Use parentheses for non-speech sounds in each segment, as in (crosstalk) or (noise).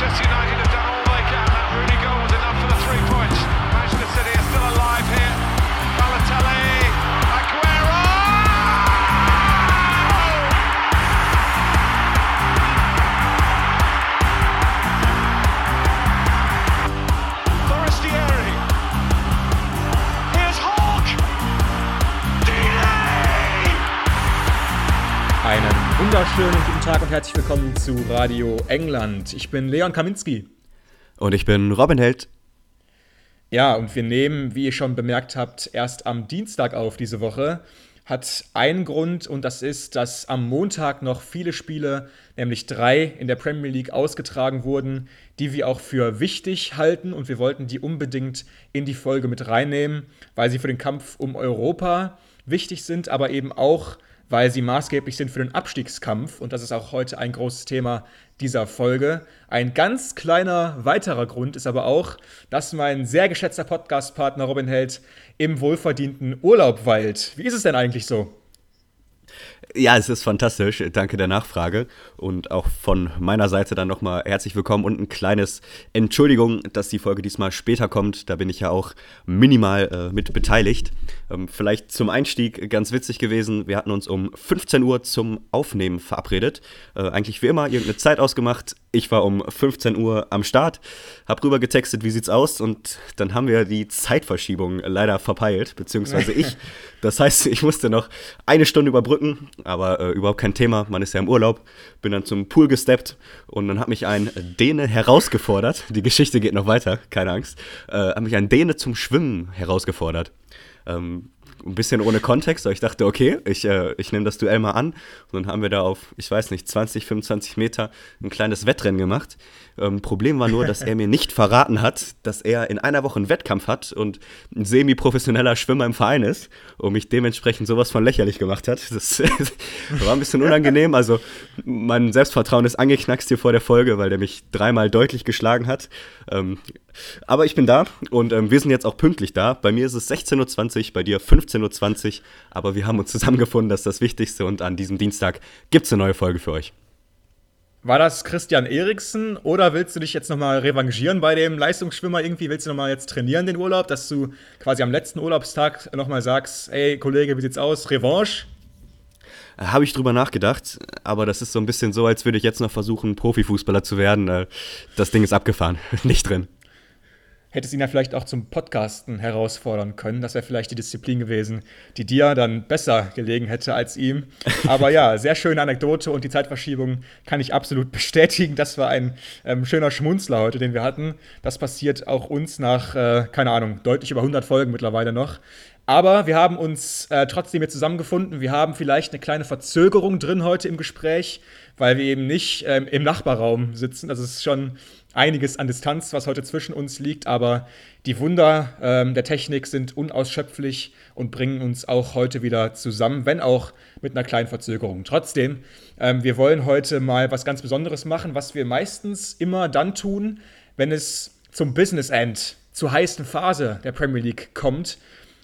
Manchester United wunderschönen guten Tag und herzlich willkommen zu Radio England. Ich bin Leon Kaminski. Und ich bin Robin Held. Ja, und wir nehmen, wie ihr schon bemerkt habt, erst am Dienstag auf diese Woche. Hat einen Grund und das ist, dass am Montag noch viele Spiele, nämlich drei in der Premier League ausgetragen wurden, die wir auch für wichtig halten und wir wollten die unbedingt in die Folge mit reinnehmen, weil sie für den Kampf um Europa wichtig sind, aber eben auch weil sie maßgeblich sind für den Abstiegskampf. Und das ist auch heute ein großes Thema dieser Folge. Ein ganz kleiner weiterer Grund ist aber auch, dass mein sehr geschätzter Podcastpartner Robin Held im wohlverdienten Urlaub weilt. Wie ist es denn eigentlich so? Ja, es ist fantastisch. Danke der Nachfrage. Und auch von meiner Seite dann nochmal herzlich willkommen und ein kleines Entschuldigung, dass die Folge diesmal später kommt. Da bin ich ja auch minimal äh, mit beteiligt. Ähm, vielleicht zum Einstieg ganz witzig gewesen. Wir hatten uns um 15 Uhr zum Aufnehmen verabredet. Äh, eigentlich wie immer irgendeine Zeit ausgemacht. Ich war um 15 Uhr am Start, hab rüber getextet, wie sieht's aus? Und dann haben wir die Zeitverschiebung leider verpeilt, beziehungsweise ich. (laughs) Das heißt, ich musste noch eine Stunde überbrücken, aber äh, überhaupt kein Thema. Man ist ja im Urlaub. Bin dann zum Pool gesteppt und dann hat mich ein Däne herausgefordert. Die Geschichte geht noch weiter, keine Angst. Äh, hat mich ein Däne zum Schwimmen herausgefordert. Ähm, ein bisschen ohne Kontext, aber ich dachte, okay, ich, äh, ich nehme das Duell mal an. Und dann haben wir da auf, ich weiß nicht, 20, 25 Meter ein kleines Wettrennen gemacht. Ähm, Problem war nur, dass er mir nicht verraten hat, dass er in einer Woche einen Wettkampf hat und ein semi-professioneller Schwimmer im Verein ist und mich dementsprechend sowas von lächerlich gemacht hat. Das (laughs) war ein bisschen unangenehm. Also mein Selbstvertrauen ist angeknackst hier vor der Folge, weil der mich dreimal deutlich geschlagen hat. Ähm, aber ich bin da und ähm, wir sind jetzt auch pünktlich da. Bei mir ist es 16.20 Uhr, bei dir 15.20 Uhr. Aber wir haben uns zusammengefunden, das ist das Wichtigste. Und an diesem Dienstag gibt es eine neue Folge für euch. War das Christian Eriksen oder willst du dich jetzt nochmal revanchieren bei dem Leistungsschwimmer irgendwie? Willst du nochmal jetzt trainieren den Urlaub, dass du quasi am letzten Urlaubstag nochmal sagst, ey Kollege, wie sieht's aus? Revanche? Habe ich drüber nachgedacht, aber das ist so ein bisschen so, als würde ich jetzt noch versuchen, Profifußballer zu werden. Äh, Das Ding ist abgefahren, (laughs) nicht drin. Hättest ihn ja vielleicht auch zum Podcasten herausfordern können. Das wäre vielleicht die Disziplin gewesen, die dir dann besser gelegen hätte als ihm. Aber ja, sehr schöne Anekdote und die Zeitverschiebung kann ich absolut (laughs) bestätigen. Das war ein ähm, schöner Schmunzler heute, den wir hatten. Das passiert auch uns nach, äh, keine Ahnung, deutlich über 100 Folgen mittlerweile noch. Aber wir haben uns äh, trotzdem hier zusammengefunden. Wir haben vielleicht eine kleine Verzögerung drin heute im Gespräch, weil wir eben nicht ähm, im Nachbarraum sitzen. Es ist schon einiges an Distanz, was heute zwischen uns liegt, aber die Wunder ähm, der Technik sind unausschöpflich und bringen uns auch heute wieder zusammen, wenn auch mit einer kleinen Verzögerung. Trotzdem, ähm, wir wollen heute mal was ganz Besonderes machen, was wir meistens immer dann tun, wenn es zum Business End, zur heißen Phase der Premier League kommt.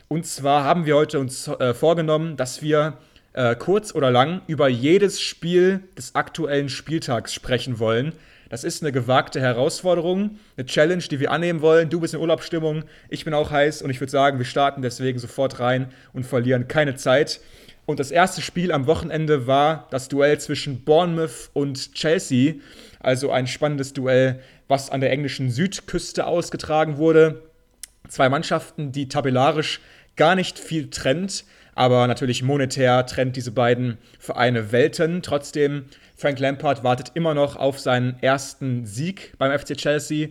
Und zwar haben wir heute uns äh, vorgenommen, dass wir äh, kurz oder lang über jedes Spiel des aktuellen Spieltags sprechen wollen. Das ist eine gewagte Herausforderung, eine Challenge, die wir annehmen wollen. Du bist in Urlaubsstimmung, ich bin auch heiß und ich würde sagen, wir starten deswegen sofort rein und verlieren keine Zeit. Und das erste Spiel am Wochenende war das Duell zwischen Bournemouth und Chelsea. Also ein spannendes Duell, was an der englischen Südküste ausgetragen wurde. Zwei Mannschaften, die tabellarisch gar nicht viel trennt, aber natürlich monetär trennt diese beiden Vereine Welten. Trotzdem, Frank Lampard wartet immer noch auf seinen ersten Sieg beim FC Chelsea.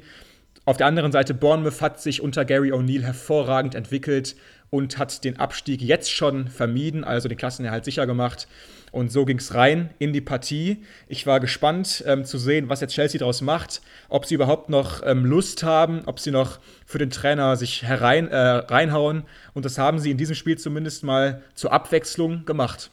Auf der anderen Seite, Bournemouth hat sich unter Gary O'Neill hervorragend entwickelt und hat den Abstieg jetzt schon vermieden, also den Klassenerhalt sicher gemacht. Und so ging es rein in die Partie. Ich war gespannt ähm, zu sehen, was jetzt Chelsea daraus macht, ob sie überhaupt noch ähm, Lust haben, ob sie noch für den Trainer sich herein, äh, reinhauen. Und das haben sie in diesem Spiel zumindest mal zur Abwechslung gemacht.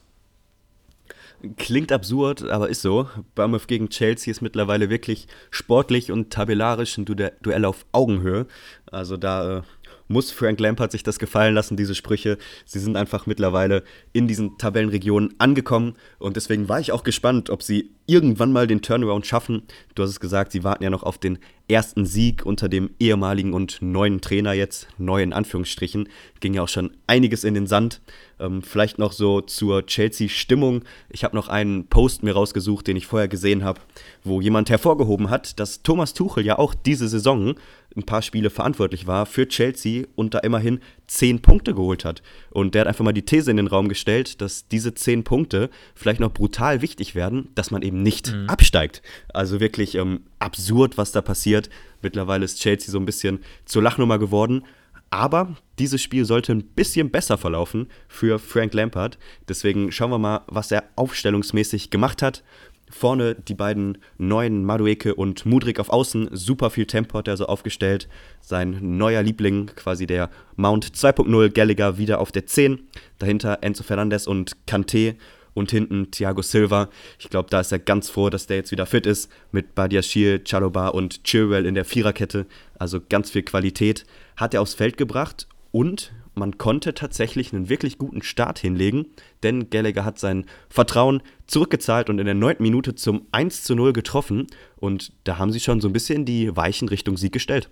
Klingt absurd, aber ist so. Bournemouth gegen Chelsea ist mittlerweile wirklich sportlich und tabellarisch ein Du- Duell auf Augenhöhe. Also da äh, muss Frank Lampard sich das gefallen lassen, diese Sprüche. Sie sind einfach mittlerweile in diesen Tabellenregionen angekommen und deswegen war ich auch gespannt, ob sie irgendwann mal den Turnaround schaffen. Du hast es gesagt, sie warten ja noch auf den ersten Sieg unter dem ehemaligen und neuen Trainer jetzt, neu in Anführungsstrichen. Ging ja auch schon einiges in den Sand. Ähm, vielleicht noch so zur Chelsea-Stimmung. Ich habe noch einen Post mir rausgesucht, den ich vorher gesehen habe, wo jemand hervorgehoben hat, dass Thomas Tuchel ja auch diese Saison ein paar Spiele verantwortlich war für Chelsea und da immerhin zehn Punkte geholt hat. Und der hat einfach mal die These in den Raum gestellt, dass diese zehn Punkte vielleicht noch brutal wichtig werden, dass man eben nicht mhm. absteigt. Also wirklich ähm, absurd, was da passiert. Mittlerweile ist Chelsea so ein bisschen zur Lachnummer geworden. Aber dieses Spiel sollte ein bisschen besser verlaufen für Frank Lampard. Deswegen schauen wir mal, was er aufstellungsmäßig gemacht hat. Vorne die beiden neuen Madueke und Mudrik auf Außen. Super viel Tempo hat er so aufgestellt. Sein neuer Liebling, quasi der Mount 2.0 Gallagher, wieder auf der 10. Dahinter Enzo Fernandez und Kanté. Und hinten Thiago Silva. Ich glaube, da ist er ganz froh, dass der jetzt wieder fit ist. Mit Badiashil, Chaloba und Chilwell in der Viererkette. Also ganz viel Qualität hat er aufs Feld gebracht. Und man konnte tatsächlich einen wirklich guten Start hinlegen, denn Gallagher hat sein Vertrauen zurückgezahlt und in der neunten Minute zum 1 zu 0 getroffen. Und da haben sie schon so ein bisschen die Weichen Richtung Sieg gestellt.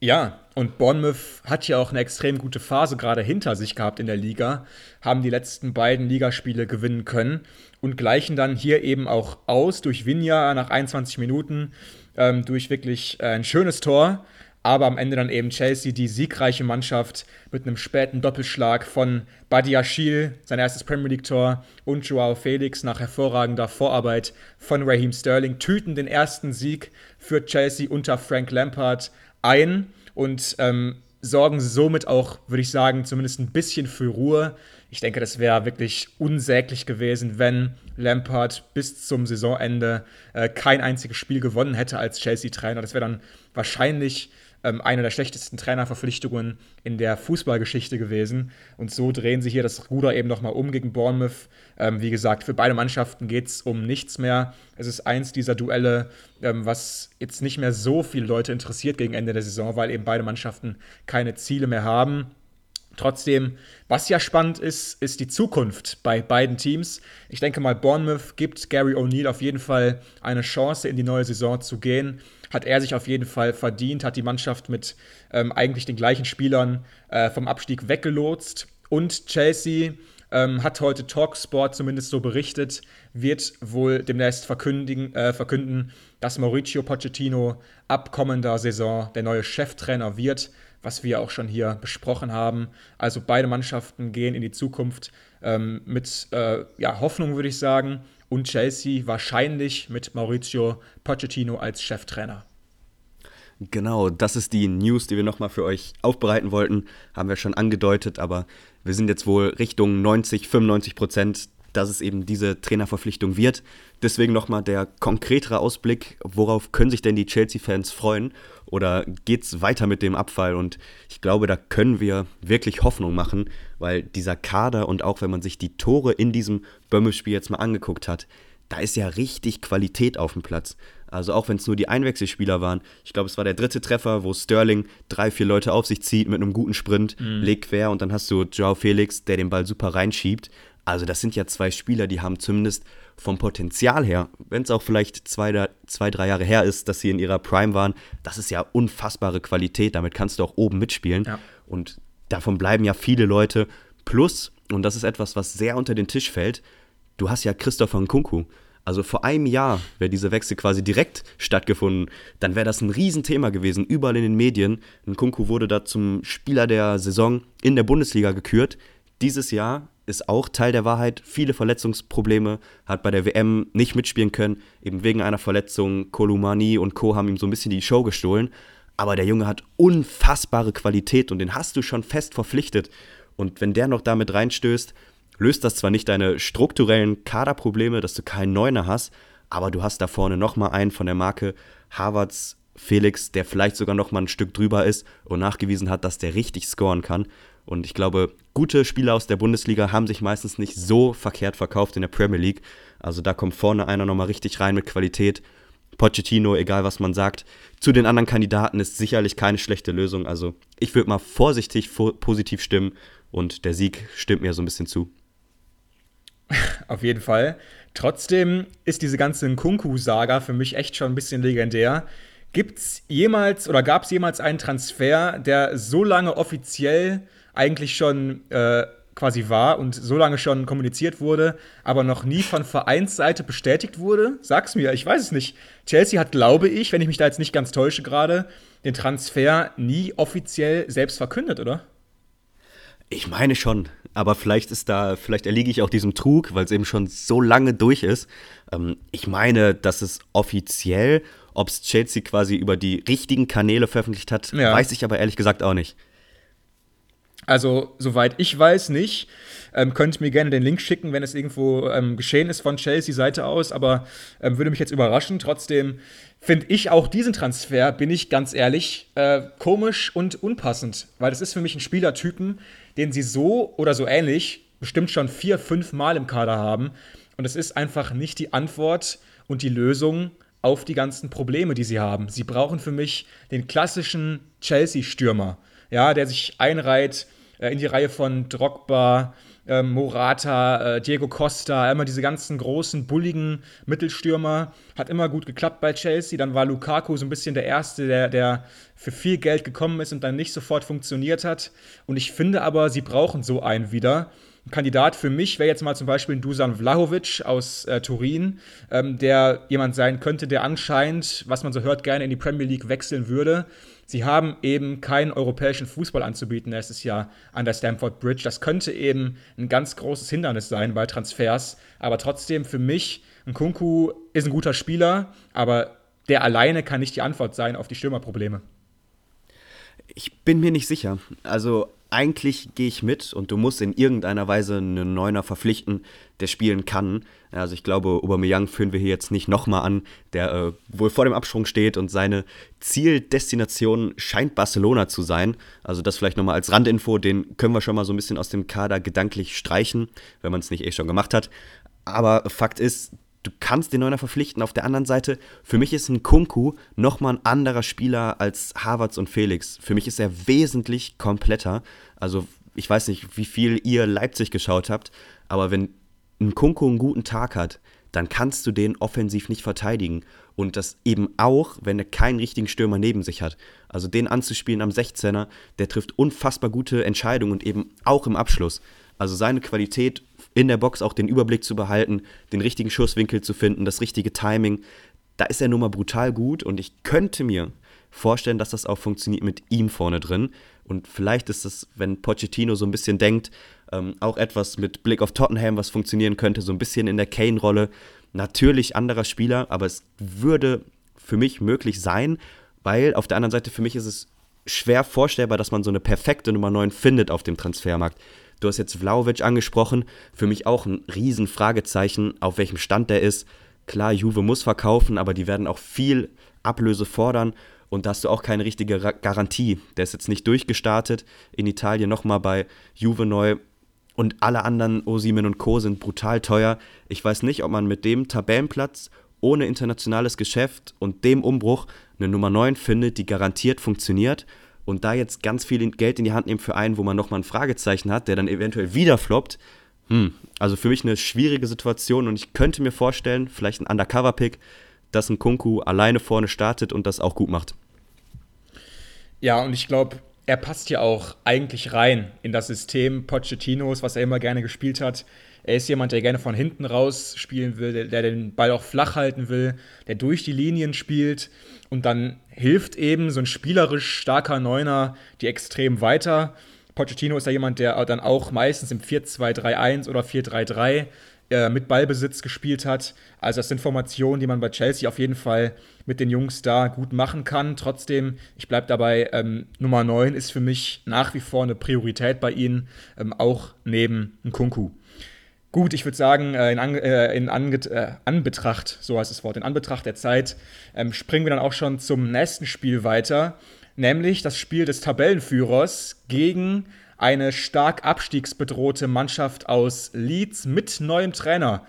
Ja, und Bournemouth hat ja auch eine extrem gute Phase gerade hinter sich gehabt in der Liga, haben die letzten beiden Ligaspiele gewinnen können und gleichen dann hier eben auch aus durch Vinja nach 21 Minuten, ähm, durch wirklich äh, ein schönes Tor aber am Ende dann eben Chelsea, die siegreiche Mannschaft mit einem späten Doppelschlag von Badiashil, sein erstes Premier League-Tor, und Joao Felix nach hervorragender Vorarbeit von Raheem Sterling, tüten den ersten Sieg für Chelsea unter Frank Lampard ein und ähm, sorgen somit auch, würde ich sagen, zumindest ein bisschen für Ruhe. Ich denke, das wäre wirklich unsäglich gewesen, wenn Lampard bis zum Saisonende äh, kein einziges Spiel gewonnen hätte als Chelsea-Trainer. Das wäre dann wahrscheinlich ähm, eine der schlechtesten Trainerverpflichtungen in der Fußballgeschichte gewesen. Und so drehen sie hier das Ruder eben nochmal um gegen Bournemouth. Ähm, wie gesagt, für beide Mannschaften geht es um nichts mehr. Es ist eins dieser Duelle, ähm, was jetzt nicht mehr so viele Leute interessiert gegen Ende der Saison, weil eben beide Mannschaften keine Ziele mehr haben. Trotzdem, was ja spannend ist, ist die Zukunft bei beiden Teams. Ich denke mal, Bournemouth gibt Gary O'Neill auf jeden Fall eine Chance, in die neue Saison zu gehen hat er sich auf jeden Fall verdient, hat die Mannschaft mit ähm, eigentlich den gleichen Spielern äh, vom Abstieg weggelotst. Und Chelsea ähm, hat heute Talksport zumindest so berichtet, wird wohl demnächst verkündigen, äh, verkünden, dass Mauricio Pochettino ab kommender Saison der neue Cheftrainer wird, was wir auch schon hier besprochen haben. Also beide Mannschaften gehen in die Zukunft ähm, mit äh, ja, Hoffnung, würde ich sagen und Chelsea wahrscheinlich mit Maurizio Pochettino als Cheftrainer. Genau, das ist die News, die wir nochmal für euch aufbereiten wollten. Haben wir schon angedeutet, aber wir sind jetzt wohl Richtung 90, 95 Prozent, dass es eben diese Trainerverpflichtung wird. Deswegen nochmal der konkretere Ausblick, worauf können sich denn die Chelsea-Fans freuen? Oder geht es weiter mit dem Abfall? Und ich glaube, da können wir wirklich Hoffnung machen, weil dieser Kader und auch wenn man sich die Tore in diesem Bömmel-Spiel jetzt mal angeguckt hat, da ist ja richtig Qualität auf dem Platz. Also auch wenn es nur die Einwechselspieler waren. Ich glaube, es war der dritte Treffer, wo Sterling drei, vier Leute auf sich zieht mit einem guten Sprint, mhm. legt quer und dann hast du Joao Felix, der den Ball super reinschiebt. Also das sind ja zwei Spieler, die haben zumindest vom Potenzial her, wenn es auch vielleicht zwei, zwei, drei Jahre her ist, dass sie in ihrer Prime waren, das ist ja unfassbare Qualität. Damit kannst du auch oben mitspielen. Ja. Und davon bleiben ja viele Leute. Plus, und das ist etwas, was sehr unter den Tisch fällt, du hast ja Christopher Nkunku. Also vor einem Jahr wäre dieser Wechsel quasi direkt stattgefunden, dann wäre das ein Riesenthema gewesen, überall in den Medien. Nkunku wurde da zum Spieler der Saison in der Bundesliga gekürt. Dieses Jahr ist auch Teil der Wahrheit. Viele Verletzungsprobleme, hat bei der WM nicht mitspielen können, eben wegen einer Verletzung. Kolumani und Co. haben ihm so ein bisschen die Show gestohlen. Aber der Junge hat unfassbare Qualität und den hast du schon fest verpflichtet. Und wenn der noch damit reinstößt, löst das zwar nicht deine strukturellen Kaderprobleme, dass du keinen Neuner hast, aber du hast da vorne nochmal einen von der Marke Harvards Felix, der vielleicht sogar nochmal ein Stück drüber ist und nachgewiesen hat, dass der richtig scoren kann. Und ich glaube, gute Spieler aus der Bundesliga haben sich meistens nicht so verkehrt verkauft in der Premier League. Also da kommt vorne einer nochmal richtig rein mit Qualität. Pochettino, egal was man sagt, zu den anderen Kandidaten ist sicherlich keine schlechte Lösung. Also ich würde mal vorsichtig positiv stimmen und der Sieg stimmt mir so ein bisschen zu. (laughs) Auf jeden Fall. Trotzdem ist diese ganze Nkunku-Saga für mich echt schon ein bisschen legendär. Gibt es jemals oder gab es jemals einen Transfer, der so lange offiziell eigentlich schon äh, quasi war und so lange schon kommuniziert wurde, aber noch nie von Vereinsseite bestätigt wurde? Sag's mir, ich weiß es nicht. Chelsea hat, glaube ich, wenn ich mich da jetzt nicht ganz täusche gerade, den Transfer nie offiziell selbst verkündet, oder? Ich meine schon, aber vielleicht ist da, vielleicht erliege ich auch diesem Trug, weil es eben schon so lange durch ist. Ähm, ich meine, dass es offiziell, ob es Chelsea quasi über die richtigen Kanäle veröffentlicht hat, ja. weiß ich aber ehrlich gesagt auch nicht. Also, soweit ich weiß, nicht. Ähm, könnt mir gerne den Link schicken, wenn es irgendwo ähm, geschehen ist von Chelsea-Seite aus, aber ähm, würde mich jetzt überraschen. Trotzdem finde ich auch diesen Transfer, bin ich ganz ehrlich, äh, komisch und unpassend, weil das ist für mich ein Spielertypen, den sie so oder so ähnlich bestimmt schon vier, fünf Mal im Kader haben. Und es ist einfach nicht die Antwort und die Lösung auf die ganzen Probleme, die sie haben. Sie brauchen für mich den klassischen Chelsea-Stürmer, ja, der sich einreiht äh, in die Reihe von Drogba, äh, Morata, äh, Diego Costa, immer diese ganzen großen, bulligen Mittelstürmer. Hat immer gut geklappt bei Chelsea. Dann war Lukaku so ein bisschen der Erste, der, der für viel Geld gekommen ist und dann nicht sofort funktioniert hat. Und ich finde aber, sie brauchen so einen wieder. Ein Kandidat für mich wäre jetzt mal zum Beispiel Dusan Vlahovic aus äh, Turin, ähm, der jemand sein könnte, der anscheinend, was man so hört, gerne in die Premier League wechseln würde. Sie haben eben keinen europäischen Fußball anzubieten nächstes Jahr an der Stamford Bridge. Das könnte eben ein ganz großes Hindernis sein bei Transfers. Aber trotzdem für mich, ein Kunku ist ein guter Spieler, aber der alleine kann nicht die Antwort sein auf die Stürmerprobleme. Ich bin mir nicht sicher. Also eigentlich gehe ich mit und du musst in irgendeiner Weise einen Neuner verpflichten, der spielen kann. Also ich glaube, Aubameyang führen wir hier jetzt nicht nochmal an, der äh, wohl vor dem Absprung steht und seine Zieldestination scheint Barcelona zu sein. Also das vielleicht nochmal als Randinfo, den können wir schon mal so ein bisschen aus dem Kader gedanklich streichen, wenn man es nicht eh schon gemacht hat. Aber Fakt ist, du kannst den Neuner verpflichten. Auf der anderen Seite, für mich ist ein Kunku nochmal ein anderer Spieler als Havertz und Felix. Für mich ist er wesentlich kompletter. Also ich weiß nicht, wie viel ihr Leipzig geschaut habt, aber wenn ein Kunku einen guten Tag hat, dann kannst du den offensiv nicht verteidigen. Und das eben auch, wenn er keinen richtigen Stürmer neben sich hat. Also den anzuspielen am 16er, der trifft unfassbar gute Entscheidungen und eben auch im Abschluss. Also seine Qualität in der Box auch den Überblick zu behalten, den richtigen Schusswinkel zu finden, das richtige Timing, da ist er nun mal brutal gut und ich könnte mir vorstellen, dass das auch funktioniert mit ihm vorne drin. Und vielleicht ist das, wenn Pochettino so ein bisschen denkt, ähm, auch etwas mit Blick auf Tottenham, was funktionieren könnte, so ein bisschen in der Kane-Rolle. Natürlich anderer Spieler, aber es würde für mich möglich sein, weil auf der anderen Seite für mich ist es schwer vorstellbar, dass man so eine perfekte Nummer 9 findet auf dem Transfermarkt. Du hast jetzt Vlaovic angesprochen, für mich auch ein Riesenfragezeichen, auf welchem Stand der ist. Klar, Juve muss verkaufen, aber die werden auch viel Ablöse fordern und da hast du auch keine richtige Garantie. Der ist jetzt nicht durchgestartet in Italien nochmal bei Juve neu und alle anderen Osimen und Co. sind brutal teuer. Ich weiß nicht, ob man mit dem Tabellenplatz ohne internationales Geschäft und dem Umbruch eine Nummer 9 findet, die garantiert funktioniert. Und da jetzt ganz viel Geld in die Hand nehmen für einen, wo man nochmal ein Fragezeichen hat, der dann eventuell wieder floppt. Hm, also für mich eine schwierige Situation und ich könnte mir vorstellen, vielleicht ein Undercover-Pick, dass ein Kunku alleine vorne startet und das auch gut macht. Ja, und ich glaube, er passt ja auch eigentlich rein in das System Pochettinos, was er immer gerne gespielt hat. Er ist jemand, der gerne von hinten raus spielen will, der, der, den Ball auch flach halten will, der durch die Linien spielt. Und dann hilft eben so ein spielerisch starker Neuner die extrem weiter. Pochettino ist ja jemand, der dann auch meistens im 4-2-3-1 oder 4-3-3 äh, mit Ballbesitz gespielt hat. Also das sind Formationen, die man bei Chelsea auf jeden Fall mit den Jungs da gut machen kann. Trotzdem, ich bleibe dabei, ähm, Nummer 9 ist für mich nach wie vor eine Priorität bei ihnen, ähm, auch neben Nkunku. Gut, ich würde sagen, äh, in, An äh, in äh, Anbetracht, so heißt das Wort, in Anbetracht der Zeit, ähm, springen wir dann auch schon zum nächsten Spiel weiter, nämlich das Spiel des Tabellenführers gegen eine stark abstiegsbedrohte Mannschaft aus Leeds mit neuem Trainer.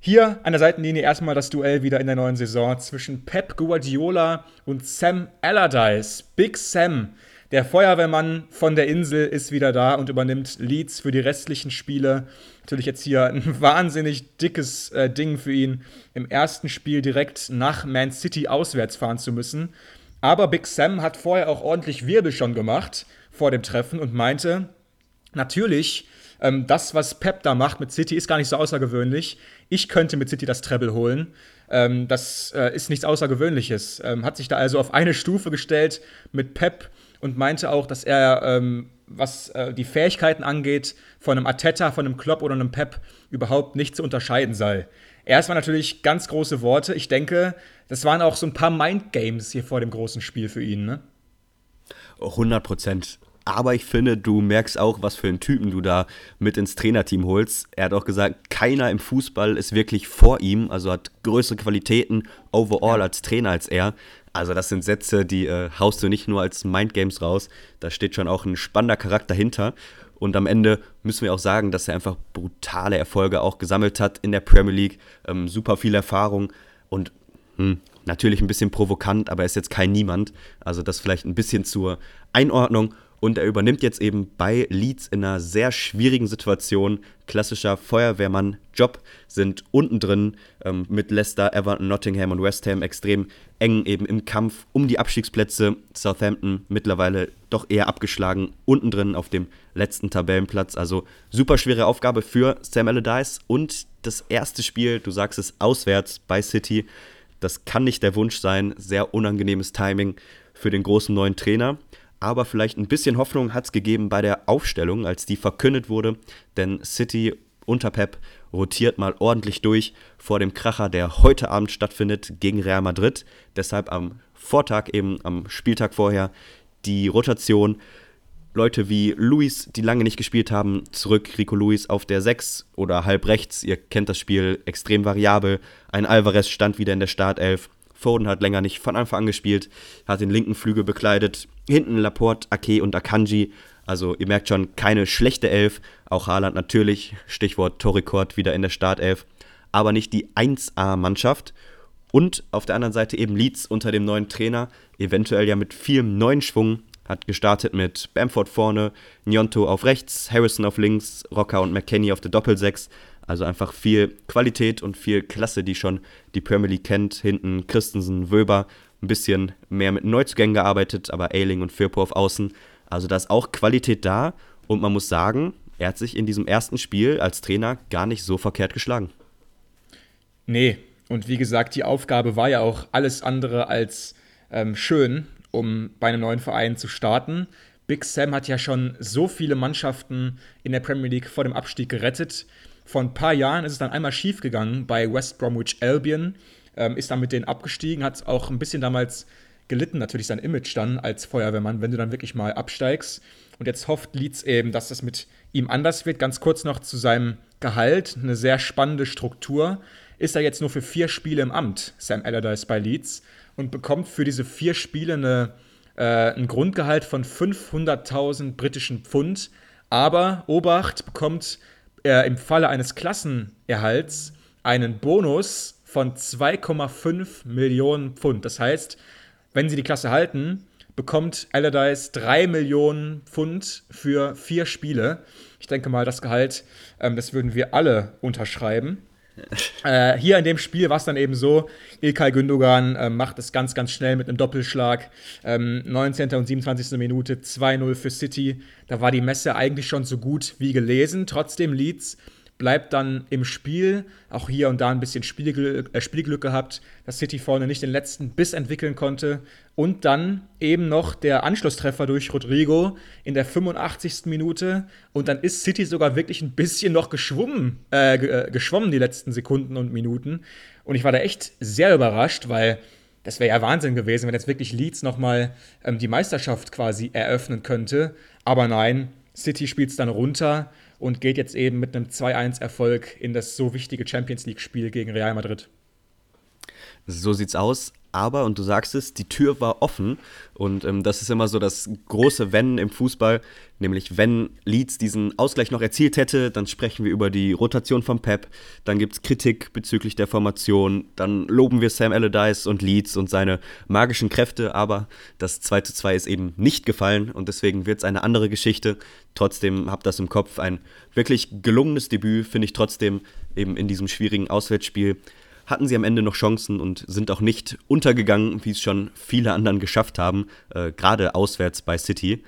Hier an der Seitenlinie erstmal das Duell wieder in der neuen Saison zwischen Pep Guardiola und Sam Allardyce. Big Sam, Der Feuerwehrmann von der Insel ist wieder da und übernimmt Leeds für die restlichen Spiele. Natürlich jetzt hier ein (laughs) wahnsinnig dickes äh, Ding für ihn, im ersten Spiel direkt nach Man City auswärts fahren zu müssen. Aber Big Sam hat vorher auch ordentlich Wirbel schon gemacht vor dem Treffen und meinte, natürlich, ähm, das, was Pep da macht mit City, ist gar nicht so außergewöhnlich. Ich könnte mit City das Treble holen. Ähm, das äh, ist nichts Außergewöhnliches. Ähm, hat sich da also auf eine Stufe gestellt mit Pep und meinte auch, dass er, ähm, was äh, die Fähigkeiten angeht, von einem Ateta, von einem Klopp oder einem Pep überhaupt nicht zu unterscheiden sei. Erstmal natürlich ganz große Worte. Ich denke, das waren auch so ein paar Mindgames hier vor dem großen Spiel für ihn, ne? 100 Prozent. Aber ich finde, du merkst auch, was für einen Typen du da mit ins Trainerteam holst. Er hat auch gesagt, keiner im Fußball ist wirklich vor ihm, also hat größere Qualitäten overall als Trainer als er. Also das sind Sätze, die äh, haust du nicht nur als Mindgames raus. Da steht schon auch ein spannender Charakter hinter. Und am Ende müssen wir auch sagen, dass er einfach brutale Erfolge auch gesammelt hat in der Premier League. Ähm, super viel Erfahrung und hm, natürlich ein bisschen provokant, aber er ist jetzt kein Niemand. Also das vielleicht ein bisschen zur Einordnung. Und er übernimmt jetzt eben bei Leeds in einer sehr schwierigen Situation. Klassischer Feuerwehrmann-Job, sind unten drin ähm, mit Leicester, Everton, Nottingham und West Ham extrem eng eben im Kampf um die Abstiegsplätze. Southampton mittlerweile doch eher abgeschlagen, unten drin auf dem letzten Tabellenplatz. Also super schwere Aufgabe für Sam Allardyce. Und das erste Spiel, du sagst es, auswärts bei City. Das kann nicht der Wunsch sein. Sehr unangenehmes Timing für den großen neuen Trainer aber vielleicht ein bisschen Hoffnung hat es gegeben bei der Aufstellung, als die verkündet wurde, denn City unter Pep rotiert mal ordentlich durch vor dem Kracher, der heute Abend stattfindet gegen Real Madrid. Deshalb am Vortag, eben am Spieltag vorher, die Rotation. Leute wie Luis, die lange nicht gespielt haben, zurück. Rico Luis auf der 6 oder halb rechts. Ihr kennt das Spiel extrem variabel. Ein Alvarez stand wieder in der Startelf. Foden hat länger nicht von Anfang an gespielt, hat den linken Flügel bekleidet. Hinten Laporte, Ake und Akanji. Also ihr merkt schon, keine schlechte Elf. Auch Haaland natürlich, Stichwort Torrekord wieder in der Startelf. Aber nicht die 1A-Mannschaft. Und auf der anderen Seite eben Leeds unter dem neuen Trainer, eventuell ja mit viel neuen Schwung. Hat gestartet mit Bamford vorne, Nyonto auf rechts, Harrison auf links, Rocker und McKenny auf der Doppelsechs. Also einfach viel Qualität und viel Klasse, die schon die Premier League kennt. Hinten Christensen, Wöber, ein bisschen mehr mit Neuzugängen gearbeitet, aber Ailing und Firpo auf Außen. Also da ist auch Qualität da und man muss sagen, er hat sich in diesem ersten Spiel als Trainer gar nicht so verkehrt geschlagen. Nee, und wie gesagt, die Aufgabe war ja auch alles andere als ähm, schön, um bei einem neuen Verein zu starten. Big Sam hat ja schon so viele Mannschaften in der Premier League vor dem Abstieg gerettet. Vor ein paar Jahren ist es dann einmal schief gegangen bei West Bromwich Albion, ähm, ist dann mit denen abgestiegen, hat auch ein bisschen damals gelitten, natürlich sein Image dann als Feuerwehrmann, wenn du dann wirklich mal absteigst. Und jetzt hofft Leeds eben, dass das mit ihm anders wird. Ganz kurz noch zu seinem Gehalt, eine sehr spannende Struktur. Ist er jetzt nur für vier Spiele im Amt, Sam Allardyce bei Leeds, und bekommt für diese vier Spiele eine, äh, ein Grundgehalt von 500.000 britischen Pfund. Aber Obacht bekommt er im Falle eines Klassenerhalts einen Bonus von 2,5 Millionen Pfund. Das heißt, wenn sie die Klasse halten, bekommt Allardyce 3 Millionen Pfund für vier Spiele. Ich denke mal, das Gehalt, ähm, das würden wir alle unterschreiben. Äh, hier in dem Spiel war es dann eben so, Ilkay Gündogan äh, macht es ganz, ganz schnell mit einem Doppelschlag. Ähm, 19. und 27. Minute 2-0 für City. Da war die Messe eigentlich schon so gut wie gelesen. Trotzdem Leeds bleibt dann im Spiel. Auch hier und da ein bisschen Spielglück, äh, Spielglück gehabt, dass City vorne nicht den letzten Biss entwickeln konnte. Und dann eben noch der Anschlusstreffer durch Rodrigo in der 85. Minute. Und dann ist City sogar wirklich ein bisschen noch geschwommen, äh, äh, geschwommen die letzten Sekunden und Minuten. Und ich war da echt sehr überrascht, weil das wäre ja Wahnsinn gewesen, wenn jetzt wirklich Leeds nochmal ähm, die Meisterschaft quasi eröffnen könnte. Aber nein, City spielt es dann runter und geht jetzt eben mit einem 2-1-Erfolg in das so wichtige Champions League-Spiel gegen Real Madrid. So sieht's aus aber, und du sagst es, die Tür war offen. Und ähm, das ist immer so das große Wenn im Fußball. Nämlich, wenn Leeds diesen Ausgleich noch erzielt hätte, dann sprechen wir über die Rotation von Pep. Dann gibt es Kritik bezüglich der Formation. Dann loben wir Sam Allardyce und Leeds und seine magischen Kräfte. Aber das 2 zu 2 ist eben nicht gefallen. Und deswegen wird es eine andere Geschichte. Trotzdem habt das im Kopf. Ein wirklich gelungenes Debüt, finde ich trotzdem, eben in diesem schwierigen Auswärtsspiel hatten sie am Ende noch Chancen und sind auch nicht untergegangen, wie es schon viele anderen geschafft haben, äh, gerade auswärts bei City.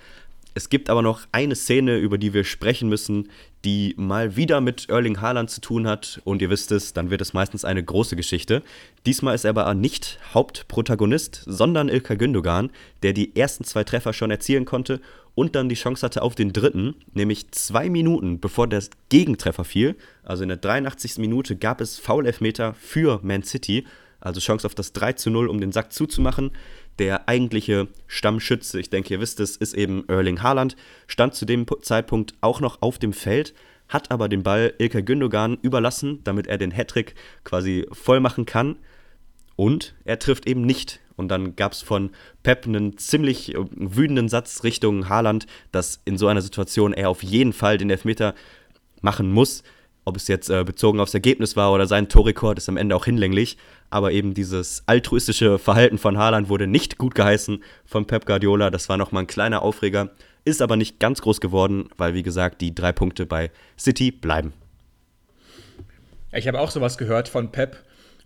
Es gibt aber noch eine Szene, über die wir sprechen müssen, die mal wieder mit Erling Haaland zu tun hat. Und ihr wisst es, dann wird es meistens eine große Geschichte. Diesmal ist er aber nicht Hauptprotagonist, sondern Ilkay Gündogan, der die ersten zwei Treffer schon erzielen konnte und dann die Chance hatte auf den dritten, nämlich zwei Minuten bevor der Gegentreffer fiel. Also in der 83. Minute gab es Foul-Elfmeter für Man City, also Chance auf das 3 zu 0, um den Sack zuzumachen. Der eigentliche Stammschütze, ich denke, ihr wisst es, ist eben Erling Haaland, stand zu dem Zeitpunkt auch noch auf dem Feld, hat aber den Ball Ilkay Gündogan überlassen, damit er den Hattrick quasi voll machen kann. Und er trifft eben nicht. Und dann gab es von Pep einen ziemlich äh, wütenden Satz Richtung Haaland, dass in so einer Situation er auf jeden Fall den Elfmeter machen muss. Ob es jetzt äh, bezogen aufs Ergebnis war oder sein Torrekord, ist am Ende auch hinlänglich. Aber eben dieses altruistische Verhalten von Haaland wurde nicht gut geheißen von Pep Guardiola. Das war nochmal ein kleiner Aufreger. Ist aber nicht ganz groß geworden, weil, wie gesagt, die drei Punkte bei City bleiben. Ich habe auch sowas gehört von Pep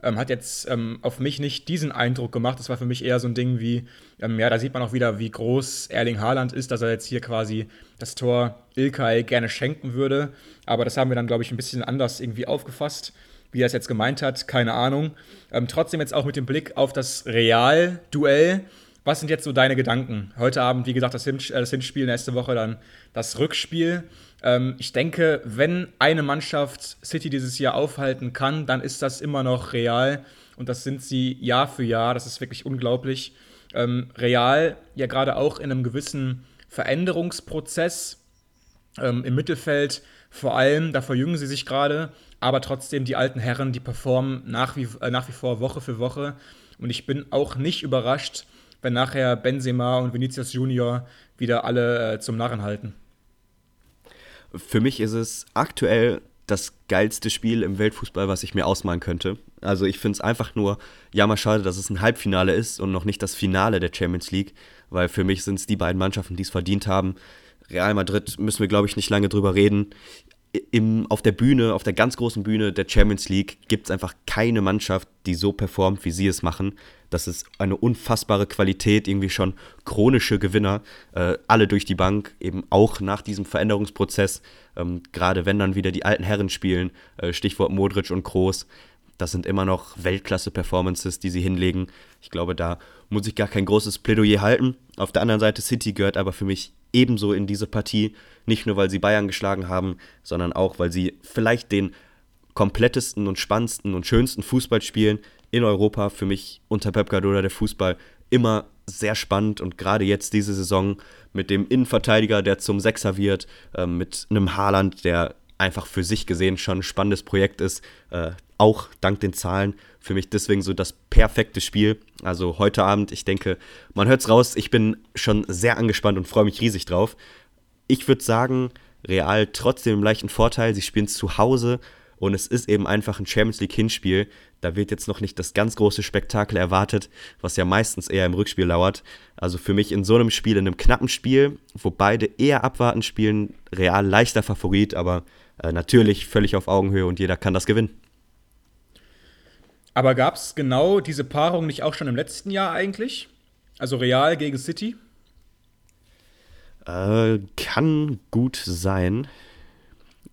ähm, hat jetzt ähm, auf mich nicht diesen Eindruck gemacht. Das war für mich eher so ein Ding wie, ähm, ja, da sieht man auch wieder, wie groß Erling Haaland ist, dass er jetzt hier quasi das Tor Ilkay gerne schenken würde. Aber das haben wir dann, glaube ich, ein bisschen anders irgendwie aufgefasst. Wie er es jetzt gemeint hat, keine Ahnung. Ähm, trotzdem jetzt auch mit dem Blick auf das Real-Duell. Was sind jetzt so deine Gedanken? Heute Abend, wie gesagt, das, Hin äh, das Hinspiel, nächste Woche dann das Rückspiel. Ähm, ich denke, wenn eine Mannschaft City dieses Jahr aufhalten kann, dann ist das immer noch real. Und das sind sie Jahr für Jahr. Das ist wirklich unglaublich. Ähm, real ja gerade auch in einem gewissen Veränderungsprozess ähm, im Mittelfeld. Vor allem, da verjüngen sie sich gerade, aber trotzdem die alten Herren, die performen nach wie, äh, nach wie vor Woche für Woche. Und ich bin auch nicht überrascht, wenn nachher Benzema und Vinicius Junior wieder alle äh, zum Narren halten. Für mich ist es aktuell das geilste Spiel im Weltfußball, was ich mir ausmalen könnte. Also ich finde es einfach nur jammer schade, dass es ein Halbfinale ist und noch nicht das Finale der Champions League, weil für mich sind es die beiden Mannschaften, die es verdient haben. Real Madrid müssen wir, glaube ich, nicht lange drüber reden. Im, auf der Bühne, auf der ganz großen Bühne der Champions League gibt es einfach keine Mannschaft, die so performt, wie sie es machen. Das ist eine unfassbare Qualität, irgendwie schon chronische Gewinner, äh, alle durch die Bank, eben auch nach diesem Veränderungsprozess. Ähm, Gerade wenn dann wieder die alten Herren spielen, äh, Stichwort Modric und Kroos, das sind immer noch Weltklasse-Performances, die sie hinlegen. Ich glaube, da muss ich gar kein großes Plädoyer halten. Auf der anderen Seite, City gehört aber für mich ebenso in diese Partie. Nicht nur, weil sie Bayern geschlagen haben, sondern auch, weil sie vielleicht den komplettesten und spannendsten und schönsten Fußball spielen, in Europa für mich unter Pep Guardiola der Fußball immer sehr spannend und gerade jetzt diese Saison mit dem Innenverteidiger, der zum Sechser wird, äh, mit einem Haaland, der einfach für sich gesehen schon ein spannendes Projekt ist, äh, auch dank den Zahlen für mich deswegen so das perfekte Spiel. Also heute Abend, ich denke, man hört es raus, ich bin schon sehr angespannt und freue mich riesig drauf. Ich würde sagen, Real trotzdem einen leichten Vorteil, sie spielen zu Hause und es ist eben einfach ein Champions League Hinspiel. Da wird jetzt noch nicht das ganz große Spektakel erwartet, was ja meistens eher im Rückspiel lauert. Also für mich in so einem Spiel, in einem knappen Spiel, wo beide eher abwarten spielen, real leichter Favorit, aber äh, natürlich völlig auf Augenhöhe und jeder kann das gewinnen. Aber gab es genau diese Paarung nicht auch schon im letzten Jahr eigentlich? Also Real gegen City? Äh, kann gut sein.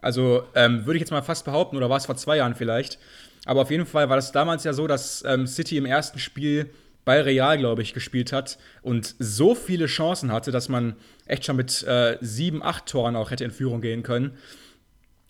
Also ähm, würde ich jetzt mal fast behaupten, oder war es vor zwei Jahren vielleicht. Aber auf jeden Fall war das damals ja so, dass ähm, City im ersten Spiel bei Real, glaube ich, gespielt hat und so viele Chancen hatte, dass man echt schon mit äh, sieben, acht Toren auch hätte in Führung gehen können.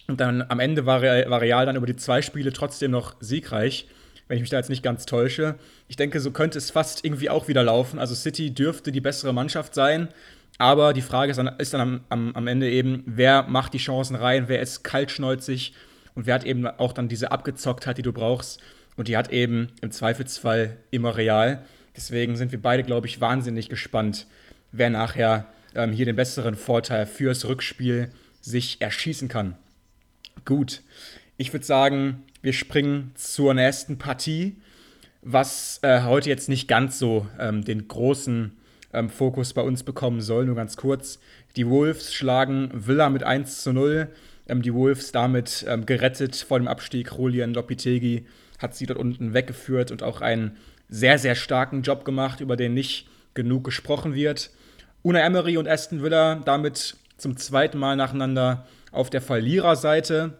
Und dann am Ende war Real, war Real dann über die zwei Spiele trotzdem noch siegreich, wenn ich mich da jetzt nicht ganz täusche. Ich denke, so könnte es fast irgendwie auch wieder laufen. Also City dürfte die bessere Mannschaft sein. Aber die Frage ist dann, ist dann am, am, am Ende eben, wer macht die Chancen rein, wer ist kaltschnäuzig und wer hat eben auch dann diese Abgezocktheit, die du brauchst, und die hat eben im Zweifelsfall immer Real. Deswegen sind wir beide, glaube ich, wahnsinnig gespannt, wer nachher ähm, hier den besseren Vorteil fürs Rückspiel sich erschießen kann. Gut, ich würde sagen, wir springen zur nächsten Partie, was äh, heute jetzt nicht ganz so ähm, den großen ähm, Fokus bei uns bekommen soll. Nur ganz kurz. Die Wolves schlagen Villa mit 1 zu 0. Ähm, die Wolves damit ähm, gerettet vor dem Abstieg. Julian Lopitegi hat sie dort unten weggeführt und auch einen sehr, sehr starken Job gemacht, über den nicht genug gesprochen wird. Una Emery und Aston Villa damit zum zweiten Mal nacheinander auf der Verliererseite,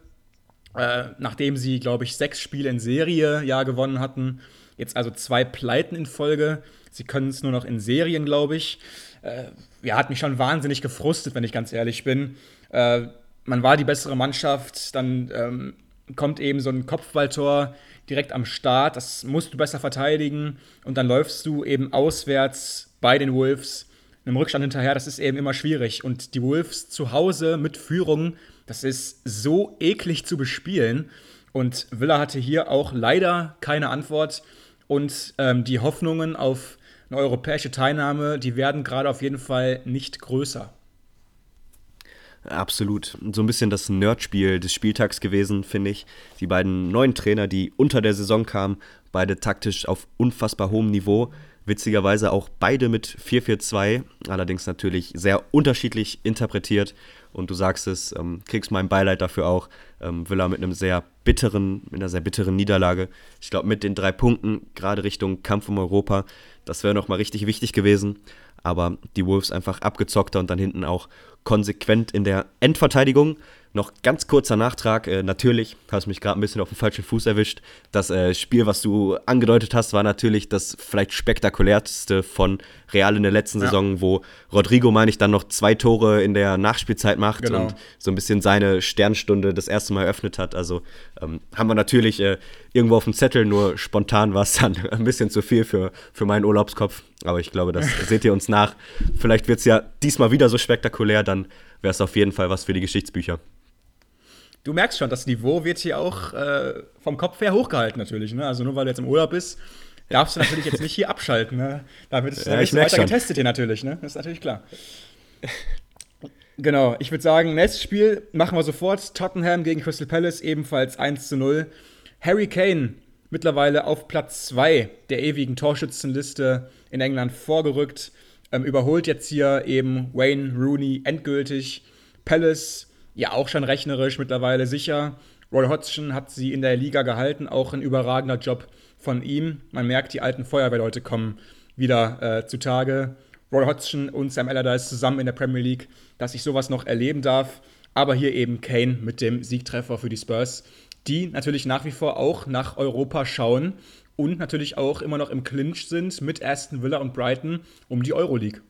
äh, nachdem sie, glaube ich, sechs Spiele in Serie ja gewonnen hatten. Jetzt also zwei Pleiten in Folge. Sie können es nur noch in Serien, glaube ich. Äh, ja, hat mich schon wahnsinnig gefrustet, wenn ich ganz ehrlich bin. Äh, man war die bessere Mannschaft, dann ähm, kommt eben so ein Kopfballtor direkt am Start, das musst du besser verteidigen und dann läufst du eben auswärts bei den Wolves einem Rückstand hinterher, das ist eben immer schwierig. Und die Wolves zu Hause mit Führung, das ist so eklig zu bespielen. Und Villa hatte hier auch leider keine Antwort. Und ähm, die Hoffnungen auf eine europäische Teilnahme, die werden gerade auf jeden Fall nicht größer. Absolut. So ein bisschen das Nerdspiel des Spieltags gewesen, finde ich. Die beiden neuen Trainer, die unter der Saison kamen, beide taktisch auf unfassbar hohem Niveau. Witzigerweise auch beide mit 4-4-2, allerdings natürlich sehr unterschiedlich interpretiert. Und du sagst es, ähm, kriegst mein Beileid dafür auch. Ähm, Villa mit einem sehr bitteren, mit einer sehr bitteren Niederlage. Ich glaube, mit den drei Punkten, gerade Richtung Kampf um Europa, das wäre nochmal richtig wichtig gewesen. Aber die Wolves einfach abgezockter und dann hinten auch konsequent in der Endverteidigung. Noch ganz kurzer Nachtrag. Äh, natürlich hast du mich gerade ein bisschen auf den falschen Fuß erwischt. Das äh, Spiel, was du angedeutet hast, war natürlich das vielleicht spektakulärste von Real in der letzten ja. Saison, wo Rodrigo, meine ich, dann noch zwei Tore in der Nachspielzeit macht genau. und so ein bisschen seine Sternstunde das erste Mal eröffnet hat. Also ähm, haben wir natürlich äh, irgendwo auf dem Zettel, nur spontan war es dann (laughs) ein bisschen zu viel für, für meinen Urlaubskopf. Aber ich glaube, das (laughs) seht ihr uns nach. Vielleicht wird es ja diesmal wieder so spektakulär, dann wäre es auf jeden Fall was für die Geschichtsbücher. Du merkst schon, das Niveau wird hier auch äh, vom Kopf her hochgehalten natürlich. Ne? Also nur weil du jetzt im Urlaub bist, darfst du natürlich jetzt nicht hier abschalten. Ne? Da wird es ja, weiter schon. getestet hier natürlich. Ne? Das ist natürlich klar. Genau, ich würde sagen, nächstes Spiel machen wir sofort. Tottenham gegen Crystal Palace, ebenfalls 1 zu 0. Harry Kane mittlerweile auf Platz 2 der ewigen Torschützenliste in England vorgerückt. Ähm, überholt jetzt hier eben Wayne Rooney endgültig. Palace ja auch schon rechnerisch mittlerweile sicher. Roy Hodgson hat sie in der Liga gehalten, auch ein überragender Job von ihm. Man merkt, die alten Feuerwehrleute kommen wieder äh, zutage. Roy Hodgson und Sam Allardyce zusammen in der Premier League, dass ich sowas noch erleben darf. Aber hier eben Kane mit dem Siegtreffer für die Spurs, die natürlich nach wie vor auch nach Europa schauen und natürlich auch immer noch im Clinch sind mit Aston Villa und Brighton um die Euroleague.